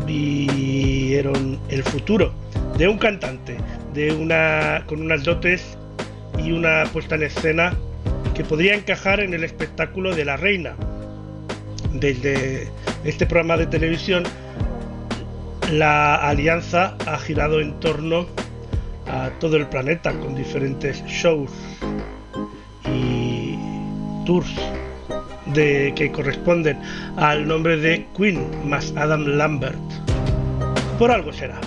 vieron el futuro de un cantante, de una con unas dotes y una puesta en escena que podría encajar en el espectáculo de la reina. Desde este programa de televisión, la alianza ha girado en torno a todo el planeta con diferentes shows y tours de, que corresponden al nombre de Queen más Adam Lambert. Por algo será.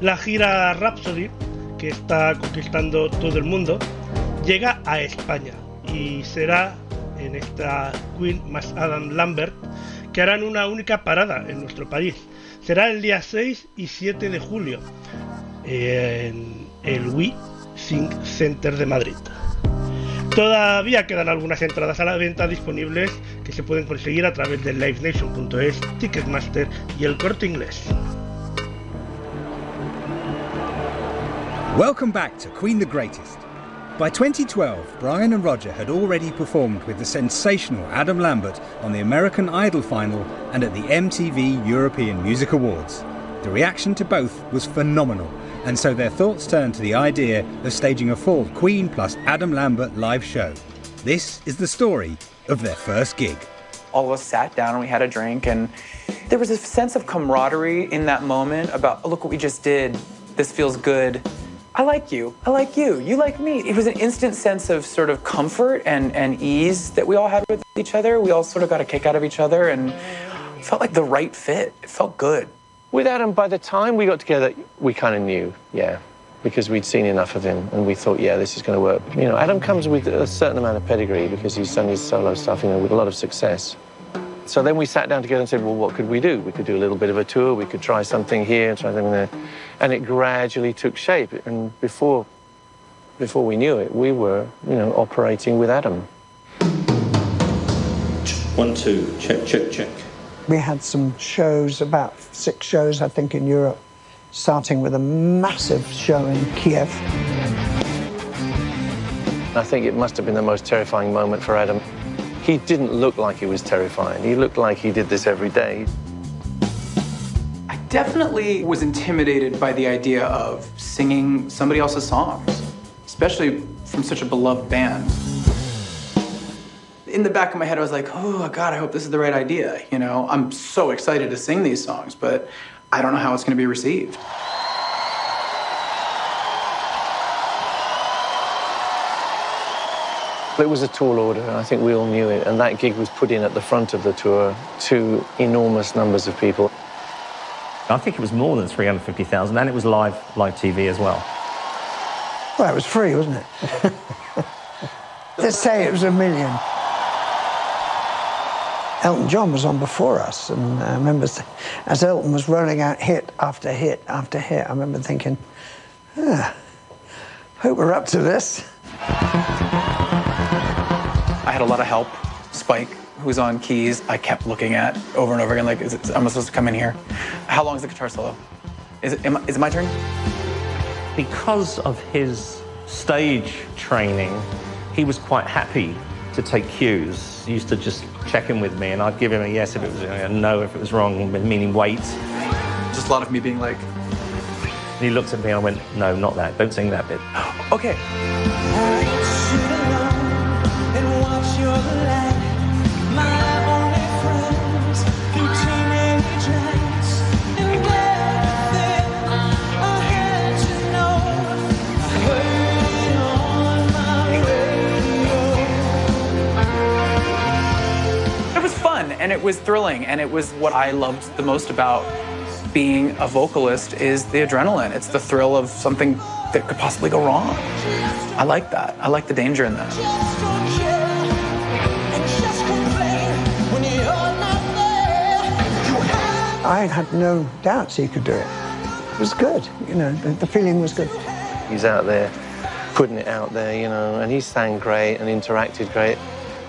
La gira Rhapsody, que está conquistando todo el mundo, llega a España y será en esta Queen más Adam Lambert que harán una única parada en nuestro país. Será el día 6 y 7 de julio en el Wii Sync Center de Madrid. Todavía quedan algunas entradas a la venta disponibles que se pueden conseguir a través de livenation.es, Ticketmaster y el Corte Inglés. Welcome back to Queen the Greatest. By 2012, Brian and Roger had already performed with the sensational Adam Lambert on the American Idol final and at the MTV European Music Awards. The reaction to both was phenomenal, and so their thoughts turned to the idea of staging a full Queen plus Adam Lambert live show. This is the story of their first gig. all of us sat down and we had a drink and there was a sense of camaraderie in that moment about "Oh, look what we just did this feels good I like you. I like you. You like me. It was an instant sense of sort of comfort and, and ease that we all had with each other. We all sort of got a kick out of each other and felt like the right fit. It felt good. With Adam, by the time we got together, we kind of knew, yeah, because we'd seen enough of him and we thought, yeah, this is going to work. You know, Adam comes with a certain amount of pedigree because he's done his solo stuff, you know, with a lot of success. So then we sat down together and said, well, what could we do? We could do a little bit of a tour, we could try something here and try something there. And it gradually took shape. And before, before we knew it, we were, you know, operating with Adam. One, two, check, check, check. We had some shows, about six shows, I think, in Europe, starting with a massive show in Kiev. I think it must have been the most terrifying moment for Adam. He didn't look like he was terrifying. He looked like he did this every day. I definitely was intimidated by the idea of singing somebody else's songs, especially from such a beloved band. In the back of my head, I was like, oh, God, I hope this is the right idea. You know, I'm so excited to sing these songs, but I don't know how it's going to be received. It was a tall order, and I think we all knew it. And that gig was put in at the front of the tour to enormous numbers of people. I think it was more than 350,000, and it was live, live TV as well. Well, it was free, wasn't it? Let's say it was a million. Elton John was on before us, and I remember th- as Elton was rolling out hit after hit after hit, I remember thinking, ah, hope we're up to this. I had a lot of help. Spike, who's on keys, I kept looking at over and over again, like, is it, am I supposed to come in here? How long is the guitar solo? Is it, am, is it my turn? Because of his stage training, he was quite happy to take cues. He used to just check in with me, and I'd give him a yes if it was a no if it was wrong, meaning wait. Just a lot of me being like, And he looked at me and I went, no, not that. Don't sing that bit. okay. It was fun and it was thrilling and it was what I loved the most about being a vocalist is the adrenaline. It's the thrill of something that could possibly go wrong. I like that. I like the danger in that. I had no doubts he could do it. It was good, you know, the, the feeling was good. He's out there putting it out there, you know, and he sang great and interacted great,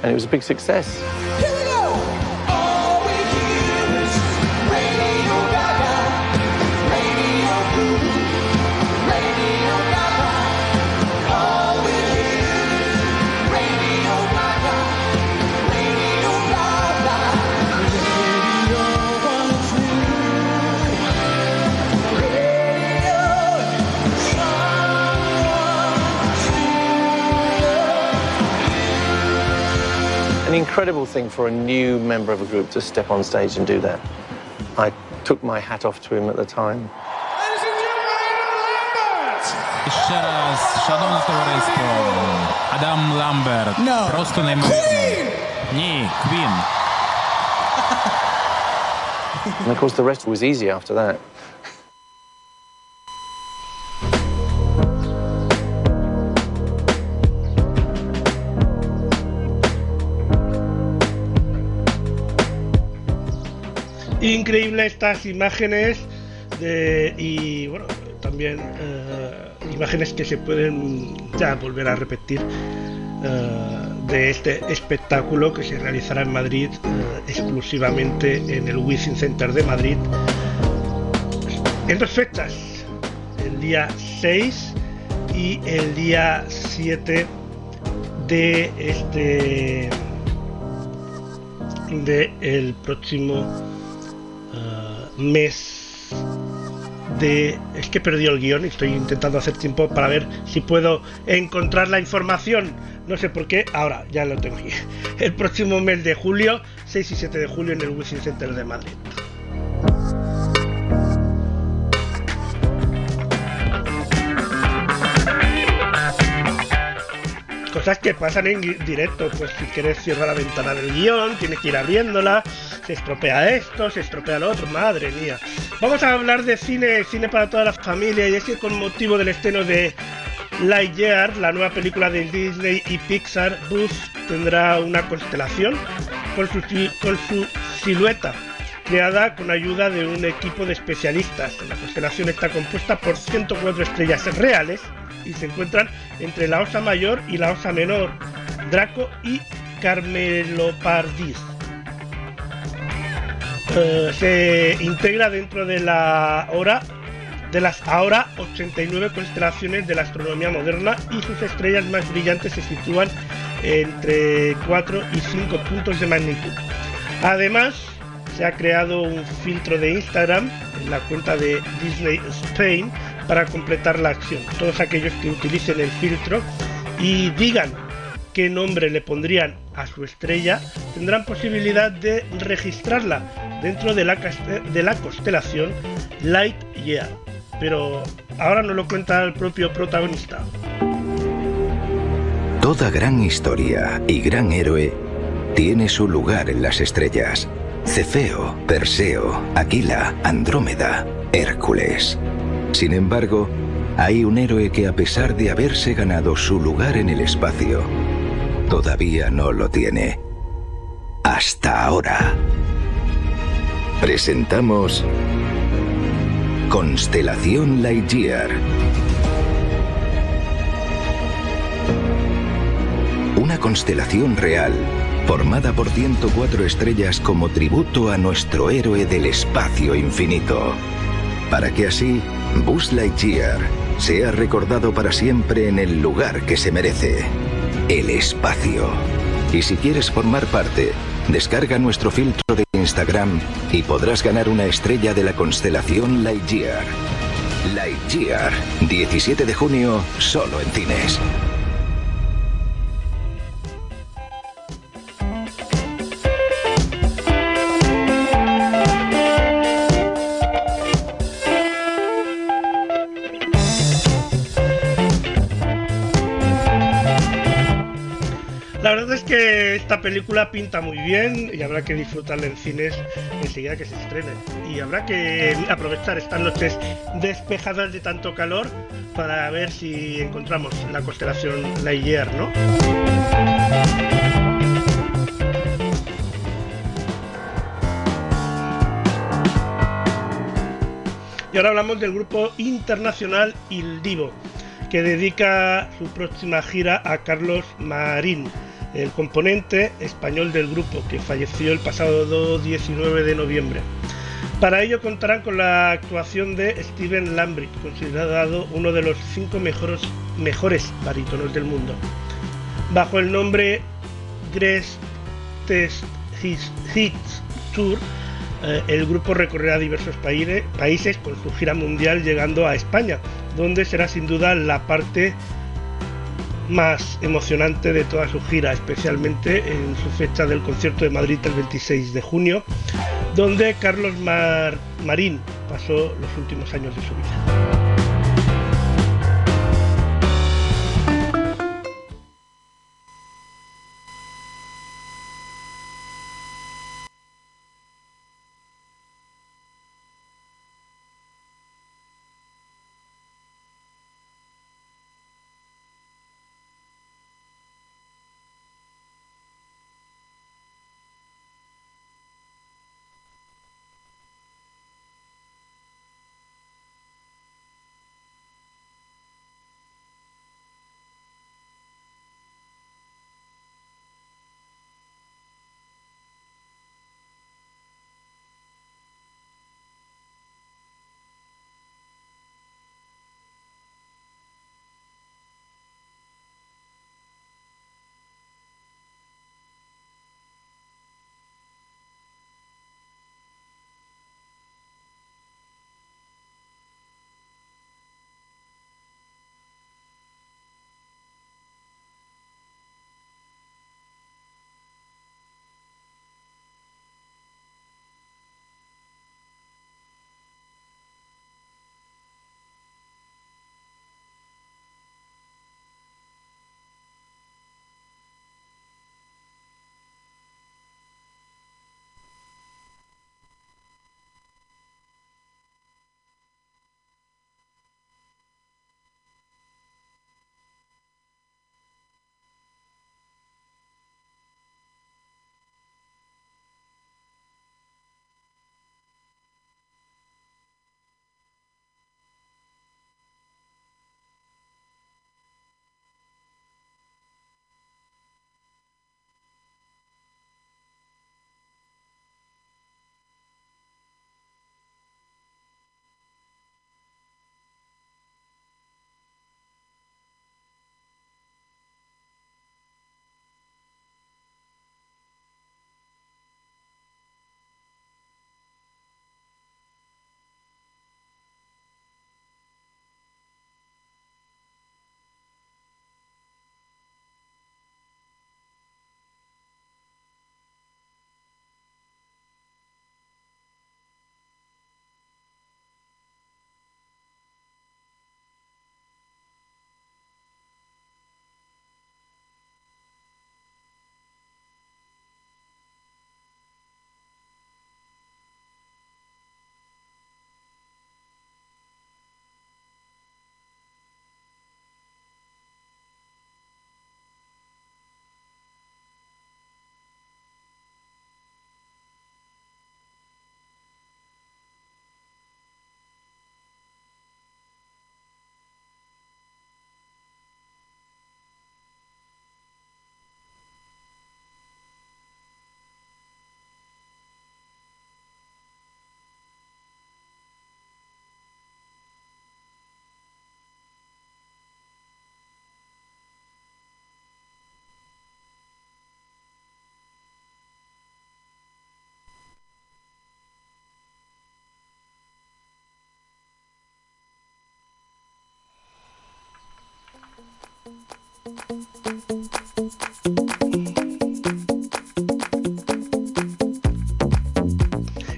and it was a big success. incredible thing for a new member of a group to step on stage and do that. I took my hat off to him at the time. Ще раз, шановне товариство, Адам Ламберт. No. Просто неймовірно. Ні, Квін. And of course, the rest was easy after that. Increíble estas imágenes y bueno, también eh, imágenes que se pueden ya volver a repetir eh, de este espectáculo que se realizará en Madrid eh, exclusivamente en el Wizzing Center de Madrid en dos fechas, el día 6 y el día 7 de este de próximo mes de es que perdido el guion y estoy intentando hacer tiempo para ver si puedo encontrar la información. No sé por qué ahora ya lo tengo aquí. El próximo mes de julio 6 y 7 de julio en el Wizzing Center de Madrid cosas que pasan en directo. Pues si quieres cierrar la ventana del guion, tienes que ir abriéndola. Se estropea esto, se estropea lo otro. Madre mía. Vamos a hablar de cine, cine para toda la familia. Y es que con motivo del estreno de Lightyear, la nueva película de Disney y Pixar, Buzz tendrá una constelación con su silueta creada con ayuda de un equipo de especialistas. La constelación está compuesta por 104 estrellas reales y se encuentran entre la Osa Mayor y la Osa Menor, Draco y Carmelopardis. Eh, se integra dentro de la hora de las ahora 89 constelaciones de la astronomía moderna y sus estrellas más brillantes se sitúan entre 4 y 5 puntos de magnitud. Además, se ha creado un filtro de Instagram en la cuenta de Disney Spain para completar la acción. Todos aquellos que utilicen el filtro y digan qué nombre le pondrían a su estrella tendrán posibilidad de registrarla dentro de la, de la constelación Lightyear. Pero ahora nos lo cuenta el propio protagonista. Toda gran historia y gran héroe tiene su lugar en las estrellas. Cefeo, Perseo, Aquila, Andrómeda, Hércules. Sin embargo, hay un héroe que a pesar de haberse ganado su lugar en el espacio, todavía no lo tiene. Hasta ahora. Presentamos Constelación Lightyear. Una constelación real, formada por 104 estrellas como tributo a nuestro héroe del espacio infinito. Para que así, Buzz Lightyear sea recordado para siempre en el lugar que se merece, el espacio. Y si quieres formar parte, descarga nuestro filtro de Instagram y podrás ganar una estrella de la constelación Lightyear. Lightyear, 17 de junio, solo en cines. Esta película pinta muy bien y habrá que disfrutarla en cines enseguida que se estrene. Y habrá que aprovechar estas noches despejadas de tanto calor para ver si encontramos la constelación Lightyear, ¿no? Y ahora hablamos del grupo internacional Il Divo, que dedica su próxima gira a Carlos Marín, el componente español del grupo, que falleció el pasado 19 de noviembre. Para ello contarán con la actuación de Steven Lambert, considerado uno de los cinco mejores, mejores barítonos del mundo. Bajo el nombre Greatest Hits, Hits Tour, eh, el grupo recorrerá diversos paire- países con su gira mundial llegando a España, donde será sin duda la parte más emocionante de toda su gira, especialmente en su fecha del concierto de Madrid el 26 de junio, donde Carlos Mar- Marín pasó los últimos años de su vida.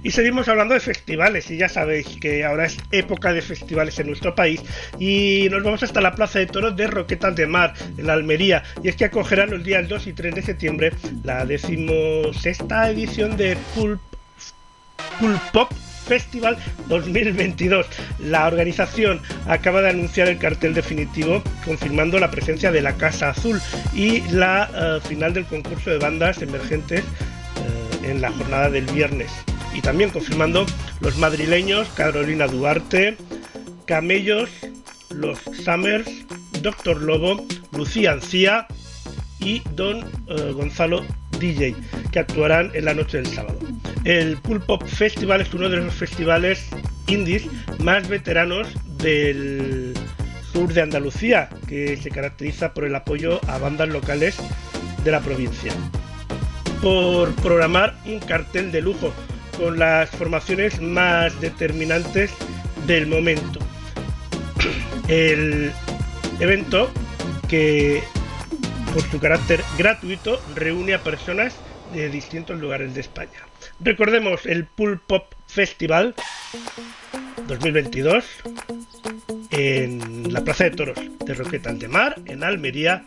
Y seguimos hablando de festivales, y ya sabéis que ahora es época de festivales en nuestro país. Y nos vamos hasta la Plaza de Toros de Roquetas de Mar, en la Almería. Y es que acogerán los días 2 y 3 de septiembre la decimosexta edición de Pulp, Pulp Pop Festival 2022. La organización acaba de anunciar el cartel definitivo confirmando la presencia de la Casa Azul y la eh, final del concurso de bandas emergentes eh, en la jornada del viernes. Y también confirmando los madrileños Carolina Duarte, Camellos, los Summers, Doctor Lobo, Lucía Ancía y Don eh, Gonzalo DJ, que actuarán en la noche del sábado. El Pulp Pop Festival es uno de los festivales indies más veteranos del sur de Andalucía, que se caracteriza por el apoyo a bandas locales de la provincia. Por programar un cartel de lujo con las formaciones más determinantes del momento. El evento que por su carácter gratuito reúne a personas de distintos lugares de España. Recordemos el Pool Pop Festival 2022 en la Plaza de Toros de Roquetas de Mar, en Almería,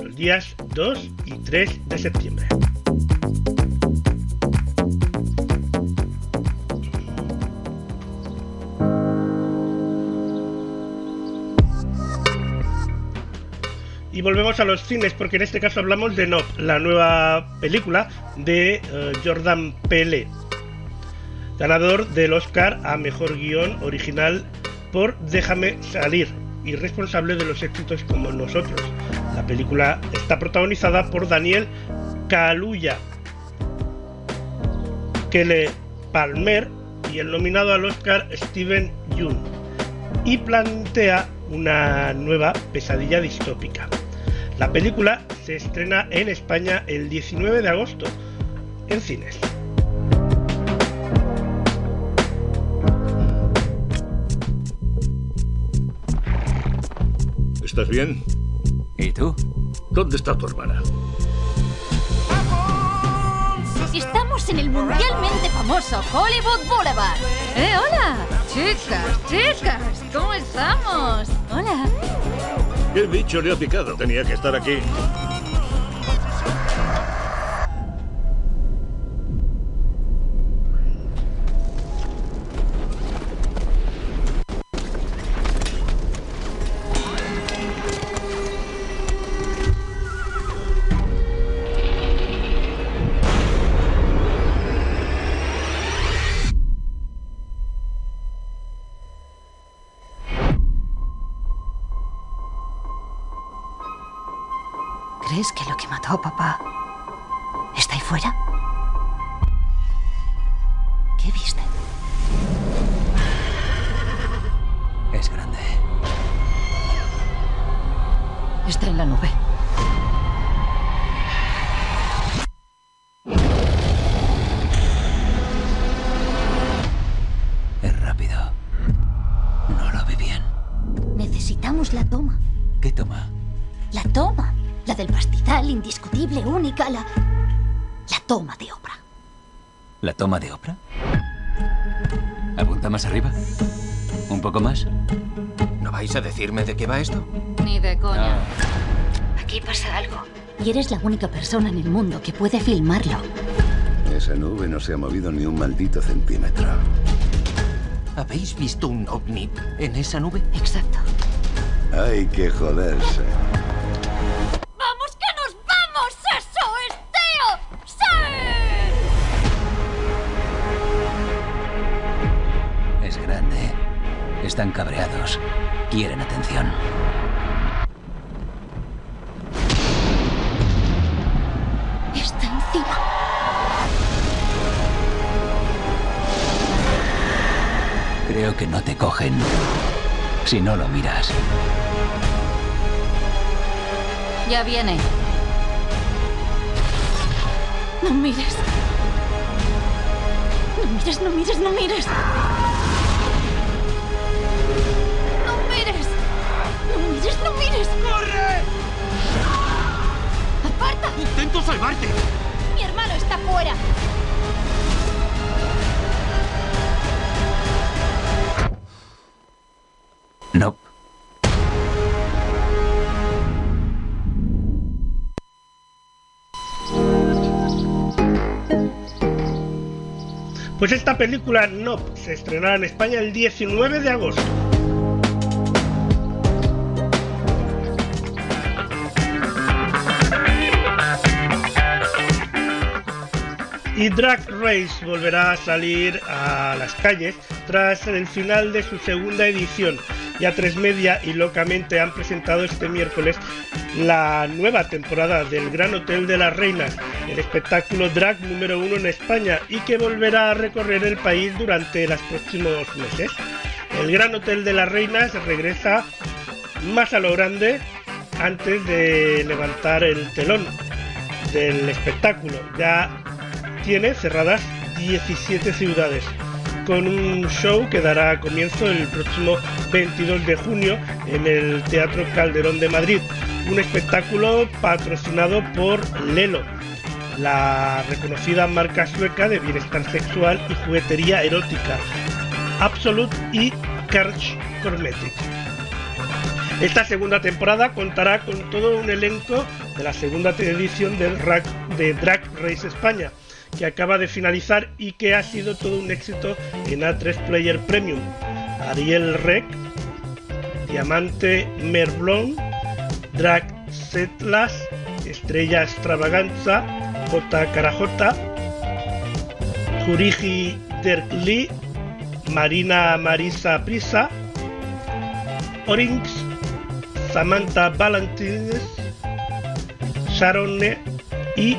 los días 2 y 3 de septiembre. Y volvemos a los cines porque en este caso hablamos de Nob, la nueva película de eh, Jordan Pele, ganador del Oscar a Mejor Guión Original por Déjame Salir y responsable de los éxitos como Nosotros. La película está protagonizada por Daniel Kaluuya, Kele Palmer y el nominado al Oscar Steven Yeun y plantea una nueva pesadilla distópica. La película se estrena en España el 19 de agosto en cines. ¿Estás bien? ¿Y tú? ¿Dónde está tu hermana? Estamos en el mundialmente famoso Hollywood Boulevard. ¡Eh, hola! Chicas, chicas, ¿cómo estamos? Hola. ¿Qué bicho le ha picado? Tenía que estar aquí. Decirme de qué va esto? Ni de coña. Aquí pasa algo. Y eres la única persona en el mundo que puede filmarlo. Esa nube no se ha movido ni un maldito centímetro. ¿Habéis visto un ovni en esa nube? Exacto. Hay que joderse. ¡Vamos, que nos vamos! ¡Eso es Teo! ¡Sí! Es grande. Están cabreados. Atención. Está encima. Creo que no te cogen si no lo miras. Ya viene. No mires. No mires, no mires, no mires. ¡Intento salvarte! ¡Mi hermano está fuera! No. Pues esta película Nope se estrenará en España el 19 de agosto. Y Drag Race volverá a salir a las calles tras el final de su segunda edición. Ya Tres Media y Locamente han presentado este miércoles la nueva temporada del Gran Hotel de las Reinas, el espectáculo drag número uno en España y que volverá a recorrer el país durante los próximos meses. El Gran Hotel de las Reinas regresa más a lo grande antes de levantar el telón del espectáculo. Ya tiene cerradas 17 ciudades, con un show que dará comienzo el próximo 22 de junio en el Teatro Calderón de Madrid, un espectáculo patrocinado por Lelo, la reconocida marca sueca de bienestar sexual y juguetería erótica, Absolute y Kerch Cosmetics. Esta segunda temporada contará con todo un elenco de la segunda edición del de Drag Race España, que acaba de finalizar y que ha sido todo un éxito en A3 Player Premium. Ariel Rec, Diamante Merblon, Drag Setlas, Estrella Extravaganza, J. Carajota, Jurigi Derkli, Marina Marisa Prisa, Orinx, Samantha Valentines, Sharonne y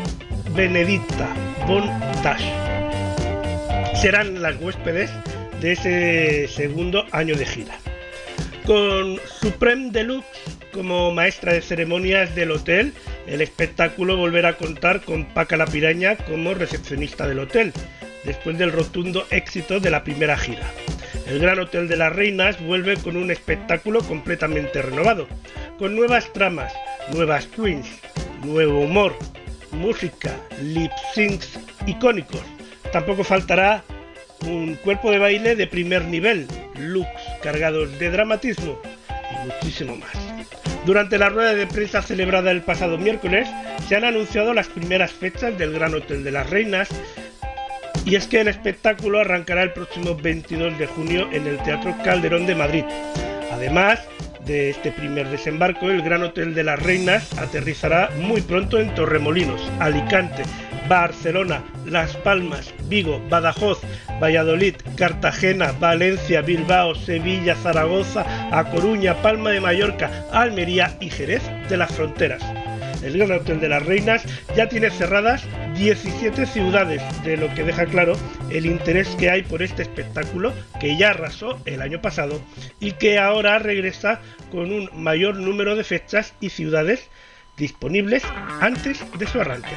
Benedicta Bondage. Serán las huéspedes de ese segundo año de gira. Con Supreme Deluxe como maestra de ceremonias del hotel, el espectáculo volverá a contar con Paca la Piraña como recepcionista del hotel, después del rotundo éxito de la primera gira. El Gran Hotel de las Reinas vuelve con un espectáculo completamente renovado, con nuevas tramas, nuevas queens, nuevo humor, música, lip syncs icónicos. Tampoco faltará un cuerpo de baile de primer nivel, looks cargados de dramatismo y muchísimo más. Durante la rueda de prensa celebrada el pasado miércoles, se han anunciado las primeras fechas del Gran Hotel de las Reinas y es que el espectáculo arrancará el próximo 22 de junio en el Teatro Calderón de Madrid. Además de este primer desembarco, el Gran Hotel de las Reinas aterrizará muy pronto en Torremolinos, Alicante, Barcelona, Las Palmas, Vigo, Badajoz, Valladolid, Cartagena, Valencia, Bilbao, Sevilla, Zaragoza, A Coruña, Palma de Mallorca, Almería y Jerez de las Fronteras. El Gran Hotel de las Reinas ya tiene cerradas 17 ciudades, de lo que deja claro el interés que hay por este espectáculo que ya arrasó el año pasado y que ahora regresa con un mayor número de fechas y ciudades disponibles antes de su arranque.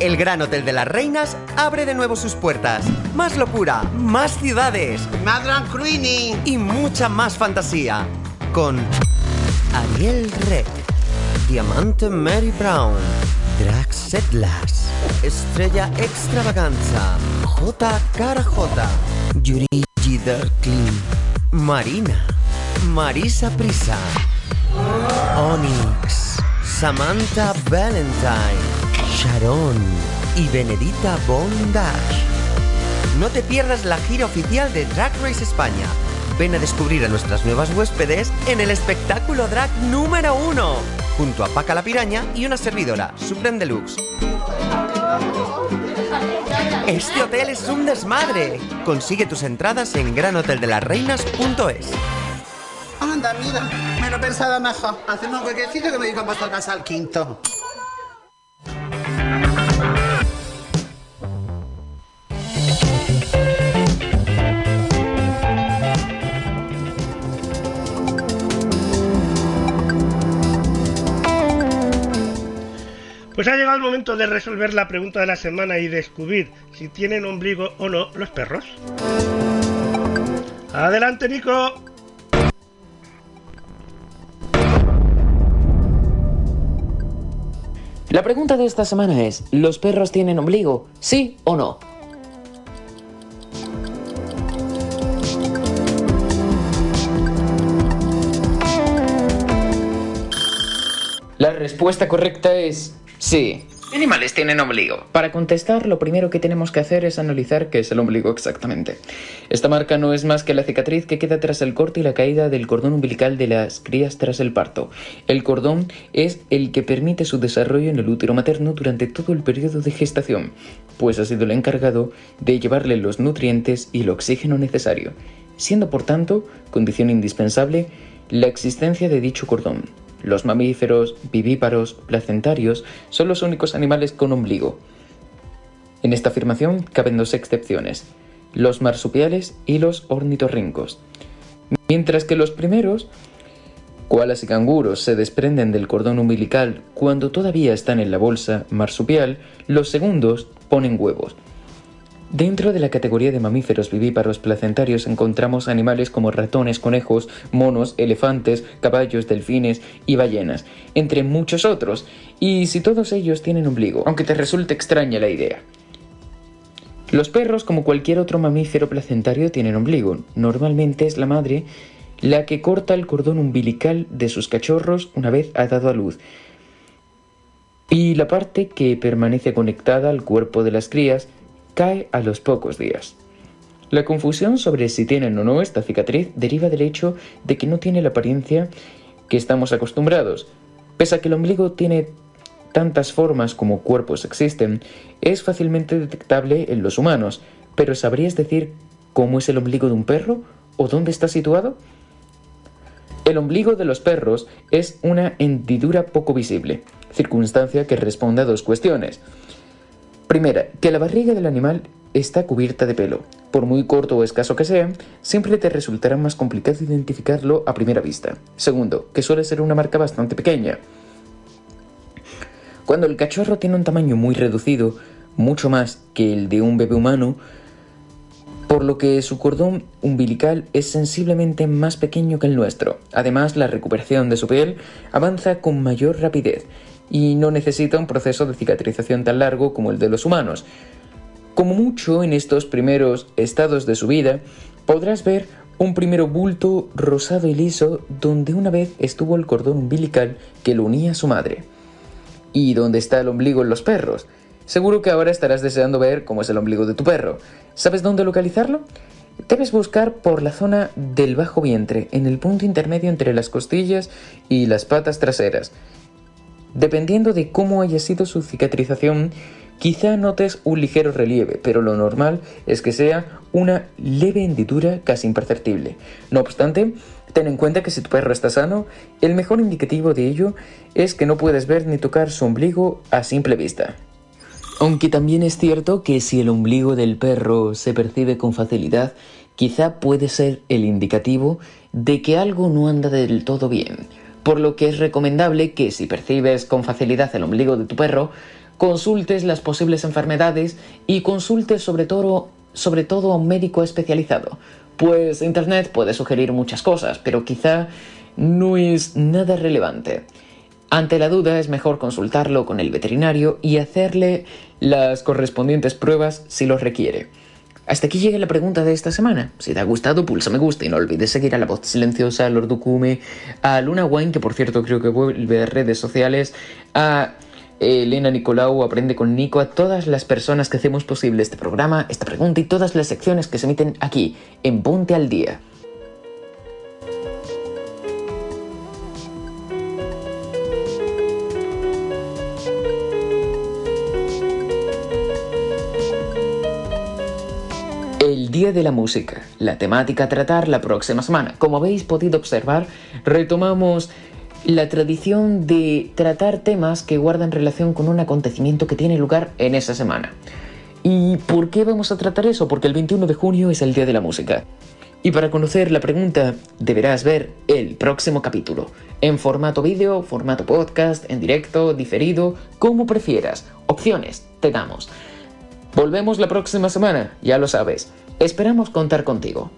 El Gran Hotel de las Reinas abre de nuevo sus puertas. Más locura, más ciudades, más drag queening y mucha más fantasía. Con Ariel Rec, Diamante Mary Brown, Drag Setlas, Estrella Extravaganza, J. J, Yuri Marina, Marisa Prisa, Onyx, Samantha Valentine, Sharon y Benedita Bondage. No te pierdas la gira oficial de Drag Race España. Ven a descubrir a nuestras nuevas huéspedes en el espectáculo drag número uno, junto a Paca la Piraña y una servidora, Supreme Deluxe. Este hotel es un desmadre. Consigue tus entradas en granhoteldelasreinas.es. Anda, mira, me lo he pensado mejor. Hacemos un huequecito que me digan casa al quinto. Pues ha llegado el momento de resolver la pregunta de la semana y descubrir si tienen ombligo o no los perros. Adelante, Nico. La pregunta de esta semana es, ¿los perros tienen ombligo? ¿Sí o no? La respuesta correcta es sí. ¿Qué animales tienen ombligo? Para contestar, lo primero que tenemos que hacer es analizar qué es el ombligo exactamente. Esta marca no es más que la cicatriz que queda tras el corte y la caída del cordón umbilical de las crías tras el parto. El cordón es el que permite su desarrollo en el útero materno durante todo el periodo de gestación, pues ha sido el encargado de llevarle los nutrientes y el oxígeno necesario, siendo por tanto condición indispensable la existencia de dicho cordón. Los mamíferos, vivíparos, placentarios son los únicos animales con ombligo. En esta afirmación caben dos excepciones, los marsupiales y los ornitorrincos. Mientras que los primeros, koalas y canguros, se desprenden del cordón umbilical cuando todavía están en la bolsa marsupial, los segundos ponen huevos. Dentro de la categoría de mamíferos vivíparos placentarios encontramos animales como ratones, conejos, monos, elefantes, caballos, delfines y ballenas, entre muchos otros, y si todos ellos tienen ombligo, aunque te resulte extraña la idea. Los perros, como cualquier otro mamífero placentario, tienen ombligo. Normalmente es la madre la que corta el cordón umbilical de sus cachorros una vez ha dado a luz, y la parte que permanece conectada al cuerpo de las crías cae a los pocos días. La confusión sobre si tienen o no esta cicatriz deriva del hecho de que no tiene la apariencia que estamos acostumbrados. Pese a que el ombligo tiene tantas formas como cuerpos existen, es fácilmente detectable en los humanos, pero ¿sabrías decir cómo es el ombligo de un perro o dónde está situado? El ombligo de los perros es una hendidura poco visible, circunstancia que responde a dos cuestiones. Primera, que la barriga del animal está cubierta de pelo. Por muy corto o escaso que sea, siempre te resultará más complicado identificarlo a primera vista. Segundo, que suele ser una marca bastante pequeña. Cuando el cachorro tiene un tamaño muy reducido, mucho más que el de un bebé humano, por lo que su cordón umbilical es sensiblemente más pequeño que el nuestro. Además, la recuperación de su piel avanza con mayor rapidez y no necesita un proceso de cicatrización tan largo como el de los humanos. Como mucho en estos primeros estados de su vida, podrás ver un primero bulto rosado y liso donde una vez estuvo el cordón umbilical que lo unía a su madre. ¿Y dónde está el ombligo en los perros? Seguro que ahora estarás deseando ver cómo es el ombligo de tu perro. ¿Sabes dónde localizarlo? Debes buscar por la zona del bajo vientre, en el punto intermedio entre las costillas y las patas traseras. Dependiendo de cómo haya sido su cicatrización, quizá notes un ligero relieve, pero lo normal es que sea una leve hendidura casi imperceptible. No obstante, ten en cuenta que si tu perro está sano, el mejor indicativo de ello es que no puedes ver ni tocar su ombligo a simple vista. Aunque también es cierto que si el ombligo del perro se percibe con facilidad, quizá puede ser el indicativo de que algo no anda del todo bien por lo que es recomendable que si percibes con facilidad el ombligo de tu perro, consultes las posibles enfermedades y consultes sobre todo, sobre todo a un médico especializado, pues Internet puede sugerir muchas cosas, pero quizá no es nada relevante. Ante la duda es mejor consultarlo con el veterinario y hacerle las correspondientes pruebas si los requiere. Hasta aquí llega la pregunta de esta semana. Si te ha gustado, pulsa me gusta y no olvides seguir a La Voz Silenciosa, a Lord Ducume, a Luna Wine, que por cierto creo que vuelve a redes sociales, a Elena Nicolau, Aprende con Nico, a todas las personas que hacemos posible este programa, esta pregunta y todas las secciones que se emiten aquí, en Ponte al Día. El Día de la Música, la temática a tratar la próxima semana. Como habéis podido observar, retomamos la tradición de tratar temas que guardan relación con un acontecimiento que tiene lugar en esa semana. ¿Y por qué vamos a tratar eso? Porque el 21 de junio es el Día de la Música. Y para conocer la pregunta, deberás ver el próximo capítulo, en formato vídeo, formato podcast, en directo, diferido, como prefieras. Opciones te damos. Volvemos la próxima semana, ya lo sabes. Esperamos contar contigo.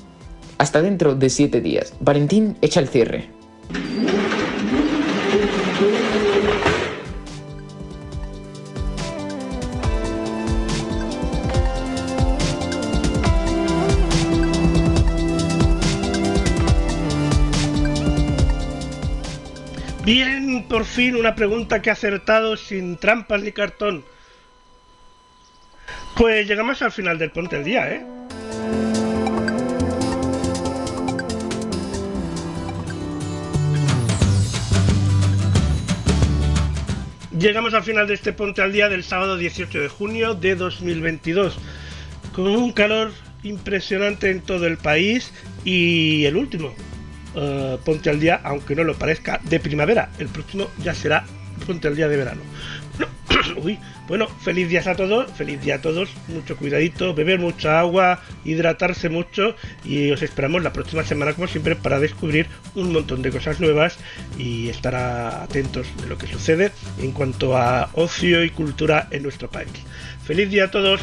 Hasta dentro de 7 días. Valentín, echa el cierre. Bien, por fin una pregunta que ha acertado sin trampas ni cartón. Pues llegamos al final del Ponte el Día, ¿eh? Llegamos al final de este Ponte al Día del sábado 18 de junio de 2022, con un calor impresionante en todo el país y el último, eh, Ponte al Día, aunque no lo parezca, de primavera. El próximo ya será Ponte al Día de verano. Uy, bueno, feliz día a todos, feliz día a todos, mucho cuidadito, beber mucha agua, hidratarse mucho y os esperamos la próxima semana como siempre para descubrir un montón de cosas nuevas y estar atentos de lo que sucede en cuanto a ocio y cultura en nuestro país. Feliz día a todos.